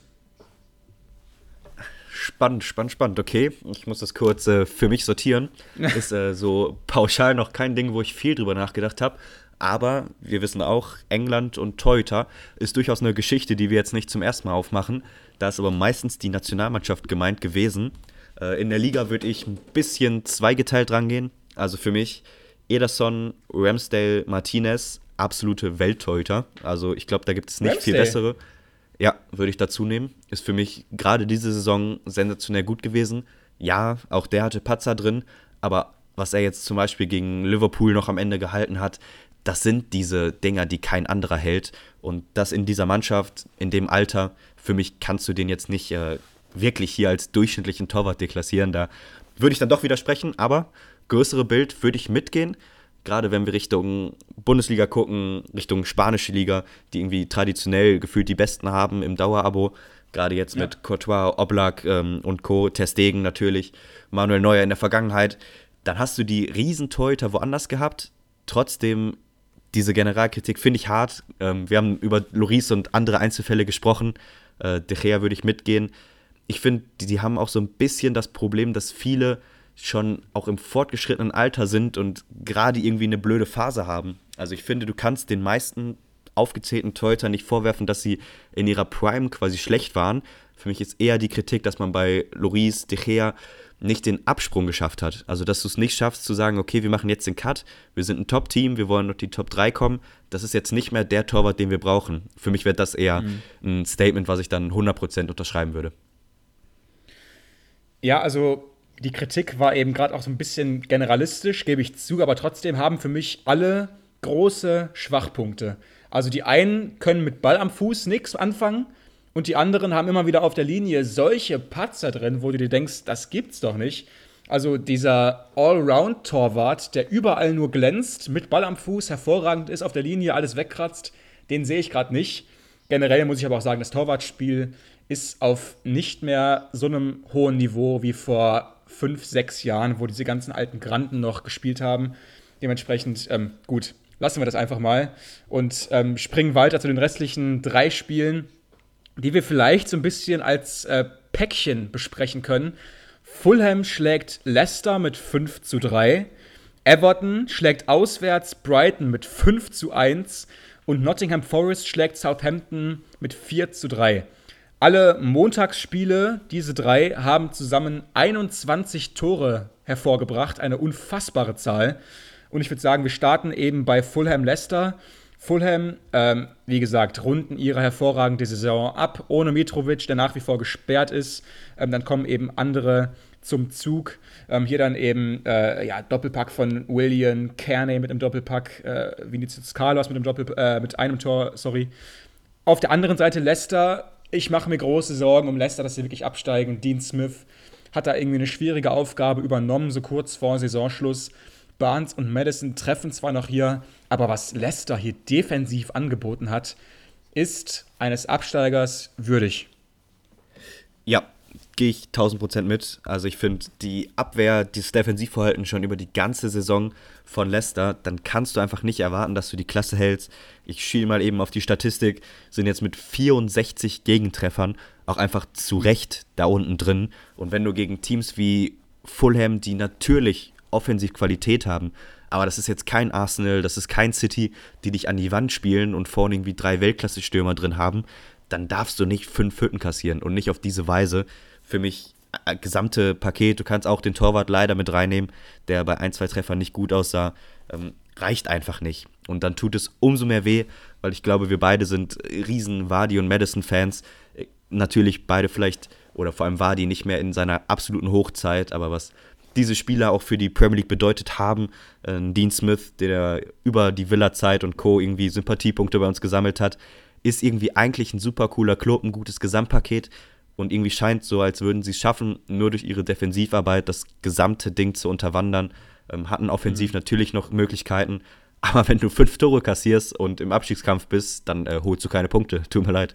Spannend, spannend, spannend. Okay, ich muss das kurz äh, für mich sortieren. (laughs) Ist äh, so pauschal noch kein Ding, wo ich viel drüber nachgedacht habe. Aber wir wissen auch, England und Torhüter ist durchaus eine Geschichte, die wir jetzt nicht zum ersten Mal aufmachen. Da ist aber meistens die Nationalmannschaft gemeint gewesen. Äh, in der Liga würde ich ein bisschen zweigeteilt rangehen. Also für mich Ederson, Ramsdale, Martinez, absolute Welttorhüter. Also ich glaube, da gibt es nicht Ramsdale. viel bessere. Ja, würde ich dazu nehmen. Ist für mich gerade diese Saison sensationell gut gewesen. Ja, auch der hatte Patzer drin, aber was er jetzt zum Beispiel gegen Liverpool noch am Ende gehalten hat, das sind diese Dinger, die kein anderer hält. Und das in dieser Mannschaft, in dem Alter, für mich kannst du den jetzt nicht äh, wirklich hier als durchschnittlichen Torwart deklassieren. Da würde ich dann doch widersprechen, aber größere Bild würde ich mitgehen gerade wenn wir Richtung Bundesliga gucken, Richtung spanische Liga, die irgendwie traditionell gefühlt die Besten haben im Dauerabo, gerade jetzt ja. mit Courtois, Oblak ähm, und Co., Testegen natürlich, Manuel Neuer in der Vergangenheit, dann hast du die Riesentorhüter woanders gehabt. Trotzdem, diese Generalkritik finde ich hart. Ähm, wir haben über Loris und andere Einzelfälle gesprochen. Äh, De Gea würde ich mitgehen. Ich finde, die, die haben auch so ein bisschen das Problem, dass viele schon auch im fortgeschrittenen Alter sind und gerade irgendwie eine blöde Phase haben. Also ich finde, du kannst den meisten aufgezählten Torhüter nicht vorwerfen, dass sie in ihrer Prime quasi schlecht waren. Für mich ist eher die Kritik, dass man bei Loris, De Gea nicht den Absprung geschafft hat. Also, dass du es nicht schaffst zu sagen, okay, wir machen jetzt den Cut, wir sind ein Top-Team, wir wollen noch die Top 3 kommen. Das ist jetzt nicht mehr der Torwart, den wir brauchen. Für mich wäre das eher mhm. ein Statement, was ich dann 100% unterschreiben würde. Ja, also die Kritik war eben gerade auch so ein bisschen generalistisch, gebe ich zu, aber trotzdem haben für mich alle große Schwachpunkte. Also die einen können mit Ball am Fuß nichts anfangen und die anderen haben immer wieder auf der Linie solche Patzer drin, wo du dir denkst, das gibt's doch nicht. Also dieser Allround-Torwart, der überall nur glänzt, mit Ball am Fuß, hervorragend ist, auf der Linie alles wegkratzt, den sehe ich gerade nicht. Generell muss ich aber auch sagen, das Torwartspiel ist auf nicht mehr so einem hohen Niveau wie vor fünf, sechs Jahren, wo diese ganzen alten Granden noch gespielt haben. Dementsprechend, ähm, gut, lassen wir das einfach mal und ähm, springen weiter zu den restlichen drei Spielen, die wir vielleicht so ein bisschen als äh, Päckchen besprechen können. Fulham schlägt Leicester mit 5 zu 3. Everton schlägt auswärts Brighton mit 5 zu 1 und Nottingham Forest schlägt Southampton mit 4 zu 3. Alle Montagsspiele, diese drei, haben zusammen 21 Tore hervorgebracht, eine unfassbare Zahl. Und ich würde sagen, wir starten eben bei Fulham Leicester. Fulham, ähm, wie gesagt, runden ihre hervorragende Saison ab, ohne Mitrovic, der nach wie vor gesperrt ist. Ähm, dann kommen eben andere zum Zug. Ähm, hier dann eben äh, ja, Doppelpack von William, Kearney mit einem Doppelpack, äh, Vinicius Carlos mit einem Doppel, äh, mit einem Tor, sorry. Auf der anderen Seite Leicester. Ich mache mir große Sorgen um Leicester, dass sie wirklich absteigen. Dean Smith hat da irgendwie eine schwierige Aufgabe übernommen, so kurz vor Saisonschluss. Barnes und Madison treffen zwar noch hier, aber was Leicester hier defensiv angeboten hat, ist eines Absteigers würdig. Ja, gehe ich 1000% mit. Also ich finde die Abwehr, dieses Defensivverhalten schon über die ganze Saison von Leicester, dann kannst du einfach nicht erwarten, dass du die Klasse hältst. Ich schiele mal eben auf die Statistik, sind jetzt mit 64 Gegentreffern auch einfach zu Recht da unten drin. Und wenn du gegen Teams wie Fulham, die natürlich offensiv Qualität haben, aber das ist jetzt kein Arsenal, das ist kein City, die dich an die Wand spielen und vorne irgendwie drei Weltklasse-Stürmer drin haben, dann darfst du nicht fünf Hütten kassieren und nicht auf diese Weise für mich äh, gesamte Paket. Du kannst auch den Torwart leider mit reinnehmen, der bei ein, zwei Treffern nicht gut aussah. Ähm, reicht einfach nicht. Und dann tut es umso mehr weh, weil ich glaube, wir beide sind riesen Wadi und Madison-Fans. Äh, natürlich beide vielleicht, oder vor allem Wadi nicht mehr in seiner absoluten Hochzeit, aber was diese Spieler auch für die Premier League bedeutet haben. Äh, Dean Smith, der über die Villa-Zeit und Co. irgendwie Sympathiepunkte bei uns gesammelt hat, ist irgendwie eigentlich ein super cooler Club, ein gutes Gesamtpaket und irgendwie scheint so, als würden sie es schaffen, nur durch ihre Defensivarbeit das gesamte Ding zu unterwandern. Ähm, hatten offensiv mhm. natürlich noch Möglichkeiten, (laughs) aber wenn du fünf Tore kassierst und im Abstiegskampf bist, dann äh, holst du keine Punkte. Tut mir leid.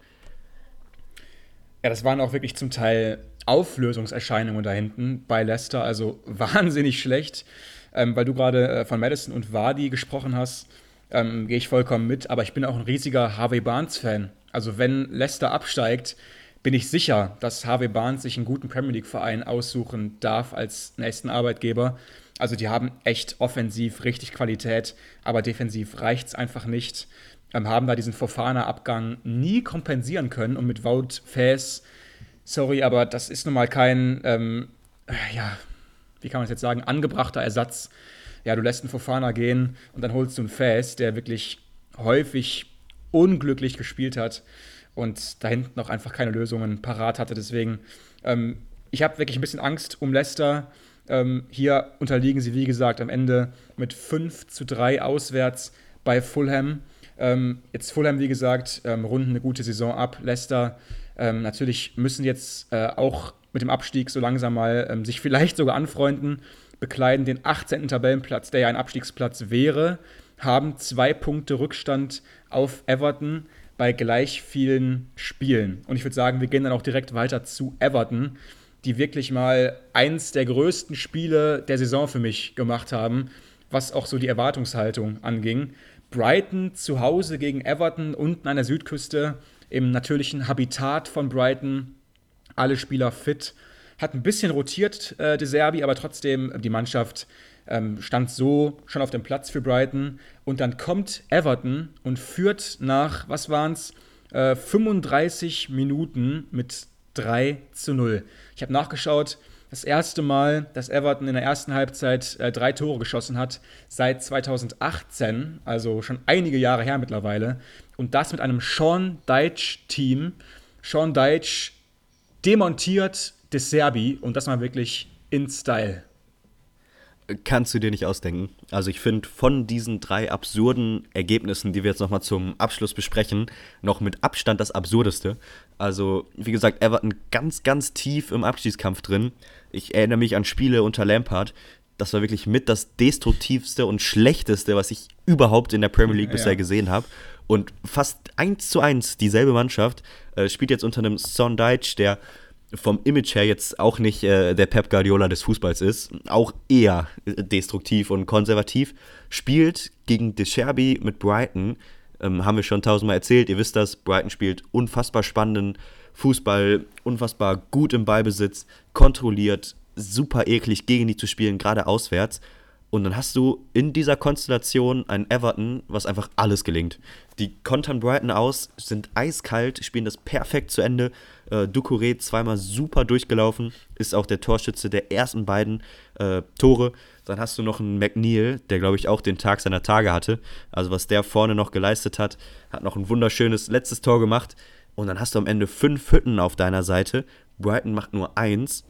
Ja, das waren auch wirklich zum Teil Auflösungserscheinungen da hinten bei Leicester, also (laughs) wahnsinnig schlecht. Ähm, weil du gerade äh, von Madison und Wadi gesprochen hast, ähm, gehe ich vollkommen mit, aber ich bin auch ein riesiger Harvey Barnes-Fan. Also wenn Leicester absteigt, bin ich sicher, dass Harvey Barnes sich einen guten Premier League-Verein aussuchen darf als nächsten Arbeitgeber. Also die haben echt offensiv richtig Qualität, aber defensiv reicht es einfach nicht. Ähm, haben da diesen Fofana-Abgang nie kompensieren können und mit Wout Faes, sorry, aber das ist nun mal kein, ähm, ja, wie kann man es jetzt sagen, angebrachter Ersatz. Ja, du lässt einen Fofana gehen und dann holst du einen Faes, der wirklich häufig unglücklich gespielt hat und da hinten auch einfach keine Lösungen parat hatte. Deswegen, ähm, ich habe wirklich ein bisschen Angst um Leicester. Ähm, hier unterliegen sie, wie gesagt, am Ende mit 5 zu 3 auswärts bei Fulham. Ähm, jetzt Fulham, wie gesagt, ähm, runden eine gute Saison ab. Leicester ähm, natürlich müssen jetzt äh, auch mit dem Abstieg so langsam mal ähm, sich vielleicht sogar anfreunden, bekleiden den 18. Tabellenplatz, der ja ein Abstiegsplatz wäre, haben zwei Punkte Rückstand auf Everton bei gleich vielen Spielen. Und ich würde sagen, wir gehen dann auch direkt weiter zu Everton, die wirklich mal eins der größten Spiele der Saison für mich gemacht haben, was auch so die Erwartungshaltung anging. Brighton zu Hause gegen Everton unten an der Südküste im natürlichen Habitat von Brighton. Alle Spieler fit. Hat ein bisschen rotiert, äh, De Serbi, aber trotzdem die Mannschaft ähm, stand so schon auf dem Platz für Brighton. Und dann kommt Everton und führt nach, was waren es, äh, 35 Minuten mit 3 zu 0. Ich habe nachgeschaut, das erste Mal, dass Everton in der ersten Halbzeit äh, drei Tore geschossen hat, seit 2018, also schon einige Jahre her mittlerweile. Und das mit einem Sean Deitch-Team. Sean Deitch demontiert De Serbi und das mal wirklich in Style kannst du dir nicht ausdenken. Also ich finde von diesen drei absurden Ergebnissen, die wir jetzt nochmal zum Abschluss besprechen, noch mit Abstand das absurdeste. Also wie gesagt, Everton ganz, ganz tief im Abstiegskampf drin. Ich erinnere mich an Spiele unter Lampard. Das war wirklich mit das destruktivste und schlechteste, was ich überhaupt in der Premier League bisher ja. gesehen habe. Und fast eins zu eins dieselbe Mannschaft äh, spielt jetzt unter einem Son Deitch, der vom Image her jetzt auch nicht äh, der Pep Guardiola des Fußballs ist, auch eher destruktiv und konservativ, spielt gegen De Sherby mit Brighton, ähm, haben wir schon tausendmal erzählt, ihr wisst das, Brighton spielt unfassbar spannenden Fußball, unfassbar gut im Ballbesitz, kontrolliert, super eklig, gegen die zu spielen, gerade auswärts. Und dann hast du in dieser Konstellation ein Everton, was einfach alles gelingt. Die kontern Brighton aus, sind eiskalt, spielen das perfekt zu Ende. Äh, Ducouré zweimal super durchgelaufen, ist auch der Torschütze der ersten beiden äh, Tore. Dann hast du noch einen McNeil, der glaube ich auch den Tag seiner Tage hatte. Also was der vorne noch geleistet hat, hat noch ein wunderschönes letztes Tor gemacht. Und dann hast du am Ende fünf Hütten auf deiner Seite. Brighton macht nur eins.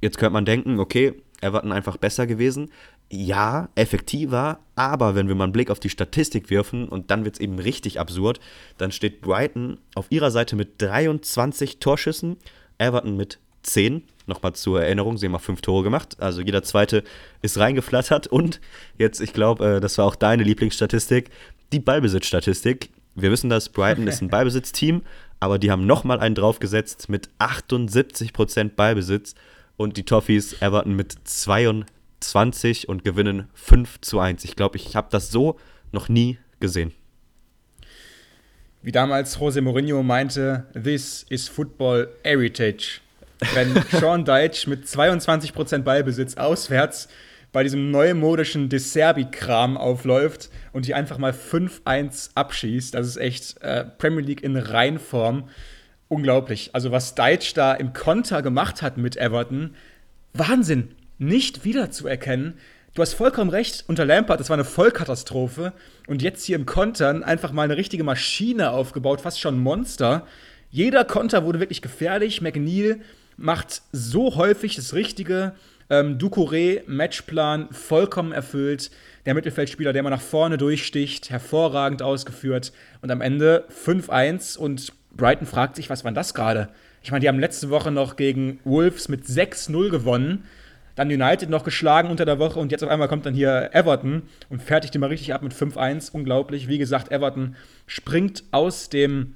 Jetzt könnte man denken, okay, Everton einfach besser gewesen ja, effektiver, aber wenn wir mal einen Blick auf die Statistik werfen und dann wird es eben richtig absurd, dann steht Brighton auf ihrer Seite mit 23 Torschüssen, Everton mit 10. Nochmal zur Erinnerung, sie haben mal fünf Tore gemacht, also jeder zweite ist reingeflattert und jetzt, ich glaube, äh, das war auch deine Lieblingsstatistik, die Ballbesitzstatistik. Wir wissen, dass Brighton ist ein (laughs) Ballbesitzteam, aber die haben nochmal einen draufgesetzt mit 78% Ballbesitz und die Toffees Everton mit 22 20 und gewinnen 5 zu 1. Ich glaube, ich habe das so noch nie gesehen. Wie damals Jose Mourinho meinte, this is football heritage. Wenn (laughs) Sean Deitch mit 22% Ballbesitz auswärts bei diesem neumodischen Deserbi-Kram aufläuft und die einfach mal 5-1 abschießt, das ist echt äh, Premier League in Reinform. Unglaublich. Also was Deitch da im Konter gemacht hat mit Everton, Wahnsinn nicht wiederzuerkennen. Du hast vollkommen recht, unter Lampard, das war eine Vollkatastrophe. Und jetzt hier im Kontern einfach mal eine richtige Maschine aufgebaut, fast schon Monster. Jeder Konter wurde wirklich gefährlich. McNeil macht so häufig das Richtige. Ähm, Ducouré, Matchplan vollkommen erfüllt. Der Mittelfeldspieler, der mal nach vorne durchsticht, hervorragend ausgeführt. Und am Ende 5-1 und Brighton fragt sich, was war das gerade? Ich meine, die haben letzte Woche noch gegen Wolves mit 6-0 gewonnen. Dann United noch geschlagen unter der Woche und jetzt auf einmal kommt dann hier Everton und fertigt die mal richtig ab mit 5-1. Unglaublich. Wie gesagt, Everton springt aus dem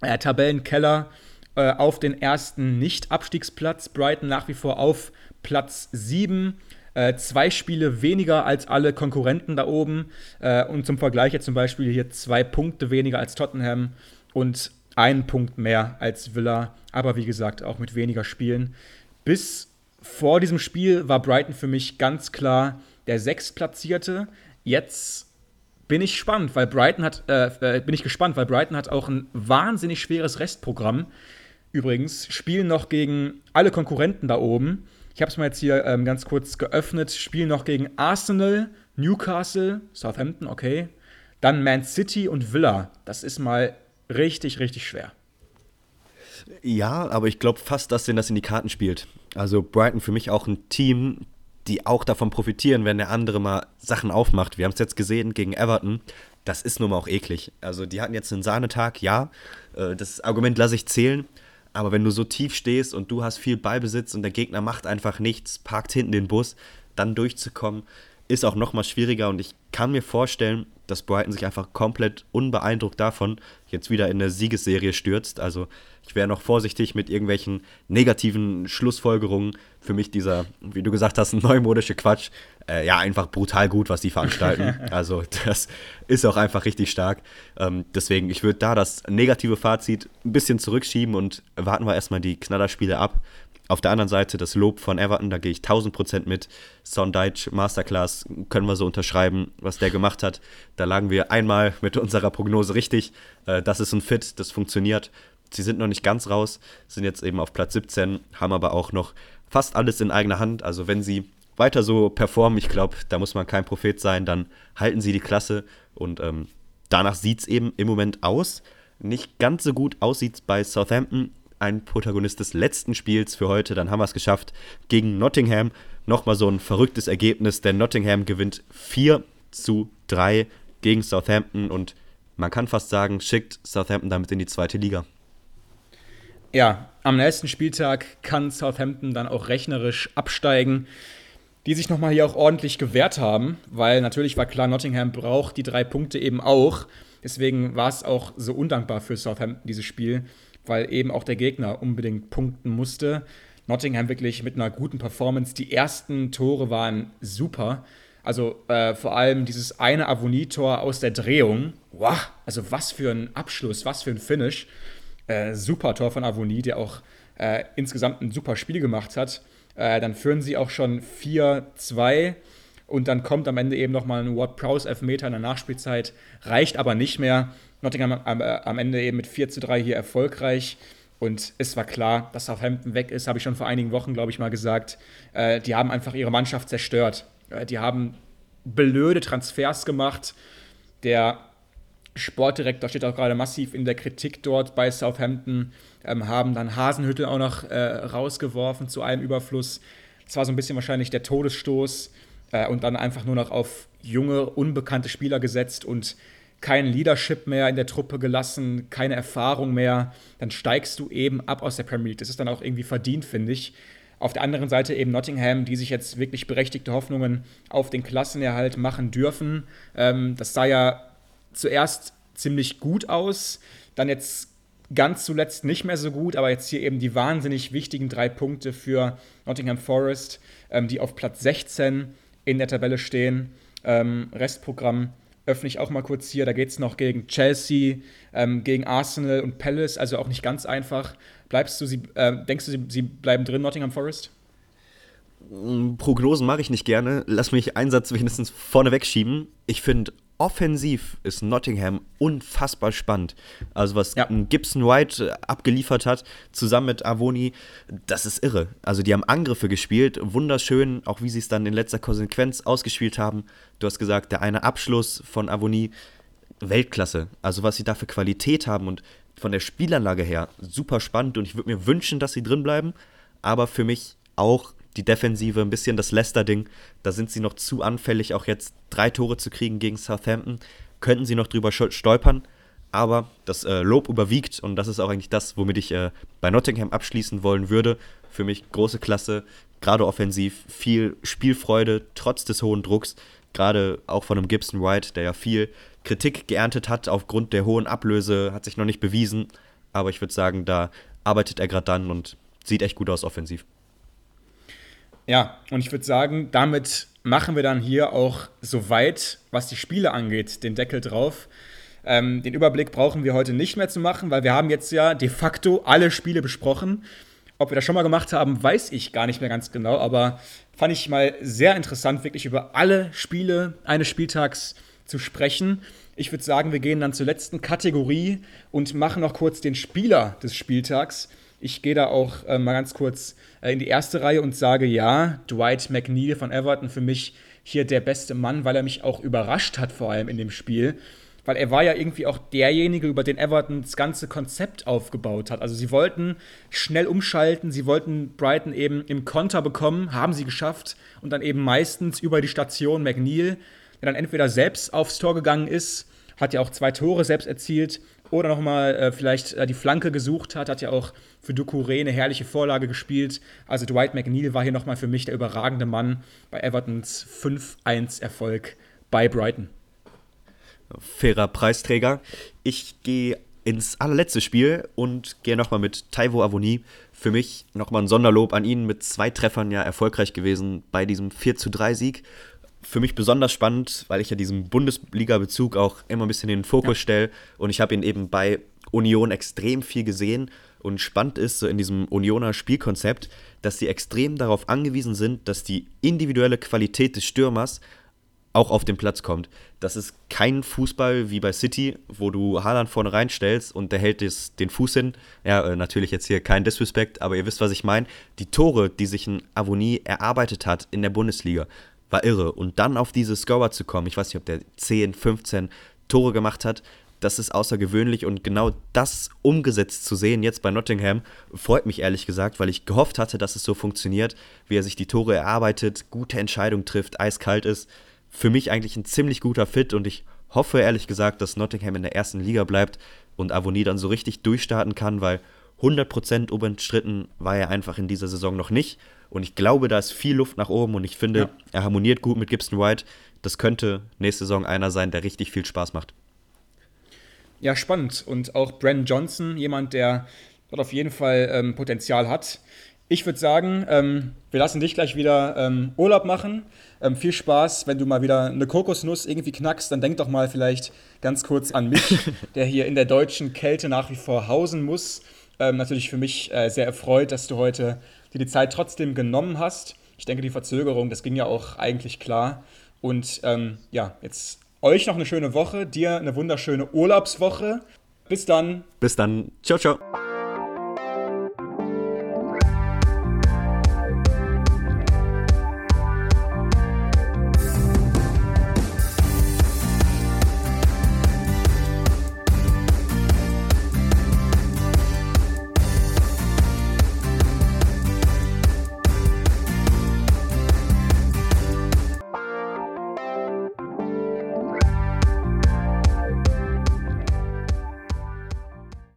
äh, Tabellenkeller äh, auf den ersten Nicht-Abstiegsplatz. Brighton nach wie vor auf Platz 7. Äh, zwei Spiele weniger als alle Konkurrenten da oben. Äh, und zum Vergleich jetzt zum Beispiel hier zwei Punkte weniger als Tottenham und einen Punkt mehr als Villa. Aber wie gesagt, auch mit weniger Spielen. Bis vor diesem Spiel war Brighton für mich ganz klar der Sechstplatzierte. Jetzt bin ich gespannt, weil Brighton hat, äh, äh, bin ich gespannt, weil Brighton hat auch ein wahnsinnig schweres Restprogramm. Übrigens, spielen noch gegen alle Konkurrenten da oben. Ich habe es mal jetzt hier ähm, ganz kurz geöffnet. Spielen noch gegen Arsenal, Newcastle, Southampton, okay. Dann Man City und Villa. Das ist mal richtig, richtig schwer. Ja, aber ich glaube fast, dass denen das in die Karten spielt. Also Brighton für mich auch ein Team, die auch davon profitieren, wenn der andere mal Sachen aufmacht. Wir haben es jetzt gesehen gegen Everton. Das ist nun mal auch eklig. Also die hatten jetzt einen Sahnetag, ja. Äh, das Argument lasse ich zählen. Aber wenn du so tief stehst und du hast viel Ballbesitz und der Gegner macht einfach nichts, parkt hinten den Bus, dann durchzukommen, ist auch noch mal schwieriger. Und ich kann mir vorstellen, dass Brighton sich einfach komplett unbeeindruckt davon jetzt wieder in eine Siegesserie stürzt. Also ich wäre noch vorsichtig mit irgendwelchen negativen Schlussfolgerungen. Für mich dieser, wie du gesagt hast, (laughs) neumodische Quatsch. Äh, ja, einfach brutal gut, was die veranstalten. (laughs) also das ist auch einfach richtig stark. Ähm, deswegen, ich würde da das negative Fazit ein bisschen zurückschieben und warten wir erstmal die Knallerspiele ab. Auf der anderen Seite das Lob von Everton, da gehe ich 1000% mit. Sondage Masterclass können wir so unterschreiben, was der gemacht hat. Da lagen wir einmal mit unserer Prognose richtig. Äh, das ist ein Fit, das funktioniert. Sie sind noch nicht ganz raus, sind jetzt eben auf Platz 17, haben aber auch noch fast alles in eigener Hand. Also wenn sie weiter so performen, ich glaube, da muss man kein Prophet sein, dann halten sie die Klasse und ähm, danach sieht es eben im Moment aus. Nicht ganz so gut aussieht bei Southampton, ein Protagonist des letzten Spiels für heute. Dann haben wir es geschafft gegen Nottingham. Nochmal so ein verrücktes Ergebnis, denn Nottingham gewinnt 4 zu 3 gegen Southampton und man kann fast sagen, schickt Southampton damit in die zweite Liga. Ja, am nächsten Spieltag kann Southampton dann auch rechnerisch absteigen, die sich nochmal hier auch ordentlich gewehrt haben, weil natürlich war klar, Nottingham braucht die drei Punkte eben auch. Deswegen war es auch so undankbar für Southampton, dieses Spiel weil eben auch der Gegner unbedingt punkten musste. Nottingham wirklich mit einer guten Performance. Die ersten Tore waren super. Also äh, vor allem dieses eine Avonitor aus der Drehung. Wow, also was für ein Abschluss, was für ein Finish. Äh, super Tor von Avoni, der auch äh, insgesamt ein super Spiel gemacht hat. Äh, dann führen sie auch schon 4-2 und dann kommt am Ende eben nochmal ein Ward Prowse Elfmeter in der Nachspielzeit, reicht aber nicht mehr. Nottingham am, am Ende eben mit 4 3 hier erfolgreich. Und es war klar, dass Southampton weg ist, habe ich schon vor einigen Wochen, glaube ich, mal gesagt. Äh, die haben einfach ihre Mannschaft zerstört. Äh, die haben blöde Transfers gemacht. Der Sportdirektor steht auch gerade massiv in der Kritik dort bei Southampton. Ähm, haben dann Hasenhüttel auch noch äh, rausgeworfen zu einem Überfluss. Das war so ein bisschen wahrscheinlich der Todesstoß. Äh, und dann einfach nur noch auf junge, unbekannte Spieler gesetzt und kein Leadership mehr in der Truppe gelassen, keine Erfahrung mehr, dann steigst du eben ab aus der Premier League. Das ist dann auch irgendwie verdient, finde ich. Auf der anderen Seite eben Nottingham, die sich jetzt wirklich berechtigte Hoffnungen auf den Klassenerhalt machen dürfen. Ähm, das sah ja zuerst ziemlich gut aus, dann jetzt ganz zuletzt nicht mehr so gut, aber jetzt hier eben die wahnsinnig wichtigen drei Punkte für Nottingham Forest, ähm, die auf Platz 16 in der Tabelle stehen. Ähm, Restprogramm öffne ich auch mal kurz hier. Da geht es noch gegen Chelsea, ähm, gegen Arsenal und Palace, also auch nicht ganz einfach. Bleibst du, sie, äh, denkst du, sie, sie bleiben drin, Nottingham Forest? Mm, Prognosen mache ich nicht gerne. Lass mich einen Satz wenigstens vorneweg schieben. Ich finde offensiv ist Nottingham unfassbar spannend. Also was ja. Gibson White äh, abgeliefert hat, zusammen mit Avoni, das ist irre. Also die haben Angriffe gespielt, wunderschön, auch wie sie es dann in letzter Konsequenz ausgespielt haben. Du hast gesagt, der eine Abschluss von Avoni, Weltklasse. Also was sie da für Qualität haben und von der Spielanlage her super spannend und ich würde mir wünschen, dass sie drin bleiben, aber für mich auch die Defensive, ein bisschen das Leicester-Ding. Da sind sie noch zu anfällig, auch jetzt drei Tore zu kriegen gegen Southampton. Könnten sie noch drüber stolpern, aber das äh, Lob überwiegt und das ist auch eigentlich das, womit ich äh, bei Nottingham abschließen wollen würde. Für mich große Klasse, gerade offensiv, viel Spielfreude, trotz des hohen Drucks. Gerade auch von einem Gibson White, der ja viel Kritik geerntet hat aufgrund der hohen Ablöse, hat sich noch nicht bewiesen. Aber ich würde sagen, da arbeitet er gerade dann und sieht echt gut aus offensiv. Ja, und ich würde sagen, damit machen wir dann hier auch soweit, was die Spiele angeht, den Deckel drauf. Ähm, den Überblick brauchen wir heute nicht mehr zu machen, weil wir haben jetzt ja de facto alle Spiele besprochen. Ob wir das schon mal gemacht haben, weiß ich gar nicht mehr ganz genau, aber fand ich mal sehr interessant, wirklich über alle Spiele eines Spieltags zu sprechen. Ich würde sagen, wir gehen dann zur letzten Kategorie und machen noch kurz den Spieler des Spieltags. Ich gehe da auch äh, mal ganz kurz äh, in die erste Reihe und sage ja, Dwight McNeil von Everton für mich hier der beste Mann, weil er mich auch überrascht hat, vor allem in dem Spiel. Weil er war ja irgendwie auch derjenige, über den Everton das ganze Konzept aufgebaut hat. Also sie wollten schnell umschalten, sie wollten Brighton eben im Konter bekommen, haben sie geschafft und dann eben meistens über die Station McNeil, der dann entweder selbst aufs Tor gegangen ist, hat ja auch zwei Tore selbst erzielt oder nochmal äh, vielleicht äh, die Flanke gesucht hat, hat ja auch für Ducouré eine herrliche Vorlage gespielt. Also Dwight McNeil war hier nochmal für mich der überragende Mann bei Evertons 5-1-Erfolg bei Brighton. Fairer Preisträger. Ich gehe ins allerletzte Spiel und gehe nochmal mit Taivo Avoni. Für mich nochmal ein Sonderlob an ihn mit zwei Treffern ja erfolgreich gewesen bei diesem 4 3 Sieg für mich besonders spannend, weil ich ja diesen Bundesliga-Bezug auch immer ein bisschen in den Fokus ja. stelle. Und ich habe ihn eben bei Union extrem viel gesehen. Und spannend ist so in diesem Unioner Spielkonzept, dass sie extrem darauf angewiesen sind, dass die individuelle Qualität des Stürmers auch auf den Platz kommt. Das ist kein Fußball wie bei City, wo du Haaland vorne reinstellst und der hält des, den Fuß hin. Ja, äh, natürlich jetzt hier kein Disrespect, aber ihr wisst, was ich meine. Die Tore, die sich ein Avonie erarbeitet hat in der Bundesliga, war irre. Und dann auf diese Scorer zu kommen, ich weiß nicht, ob der 10, 15 Tore gemacht hat, das ist außergewöhnlich und genau das umgesetzt zu sehen jetzt bei Nottingham freut mich ehrlich gesagt, weil ich gehofft hatte, dass es so funktioniert, wie er sich die Tore erarbeitet, gute Entscheidung trifft, eiskalt ist. Für mich eigentlich ein ziemlich guter Fit und ich hoffe ehrlich gesagt, dass Nottingham in der ersten Liga bleibt und Avonie dann so richtig durchstarten kann, weil 100% unbestritten war er einfach in dieser Saison noch nicht und ich glaube, da ist viel Luft nach oben und ich finde, ja. er harmoniert gut mit Gibson White. Das könnte nächste Saison einer sein, der richtig viel Spaß macht. Ja, spannend. Und auch Brandon Johnson, jemand, der dort auf jeden Fall ähm, Potenzial hat. Ich würde sagen, ähm, wir lassen dich gleich wieder ähm, Urlaub machen. Ähm, viel Spaß, wenn du mal wieder eine Kokosnuss irgendwie knackst, dann denk doch mal vielleicht ganz kurz an mich, (laughs) der hier in der deutschen Kälte nach wie vor hausen muss. Ähm, natürlich für mich äh, sehr erfreut, dass du heute dir die Zeit trotzdem genommen hast. Ich denke, die Verzögerung, das ging ja auch eigentlich klar. Und ähm, ja, jetzt euch noch eine schöne Woche, dir eine wunderschöne Urlaubswoche. Bis dann. Bis dann. Ciao, ciao.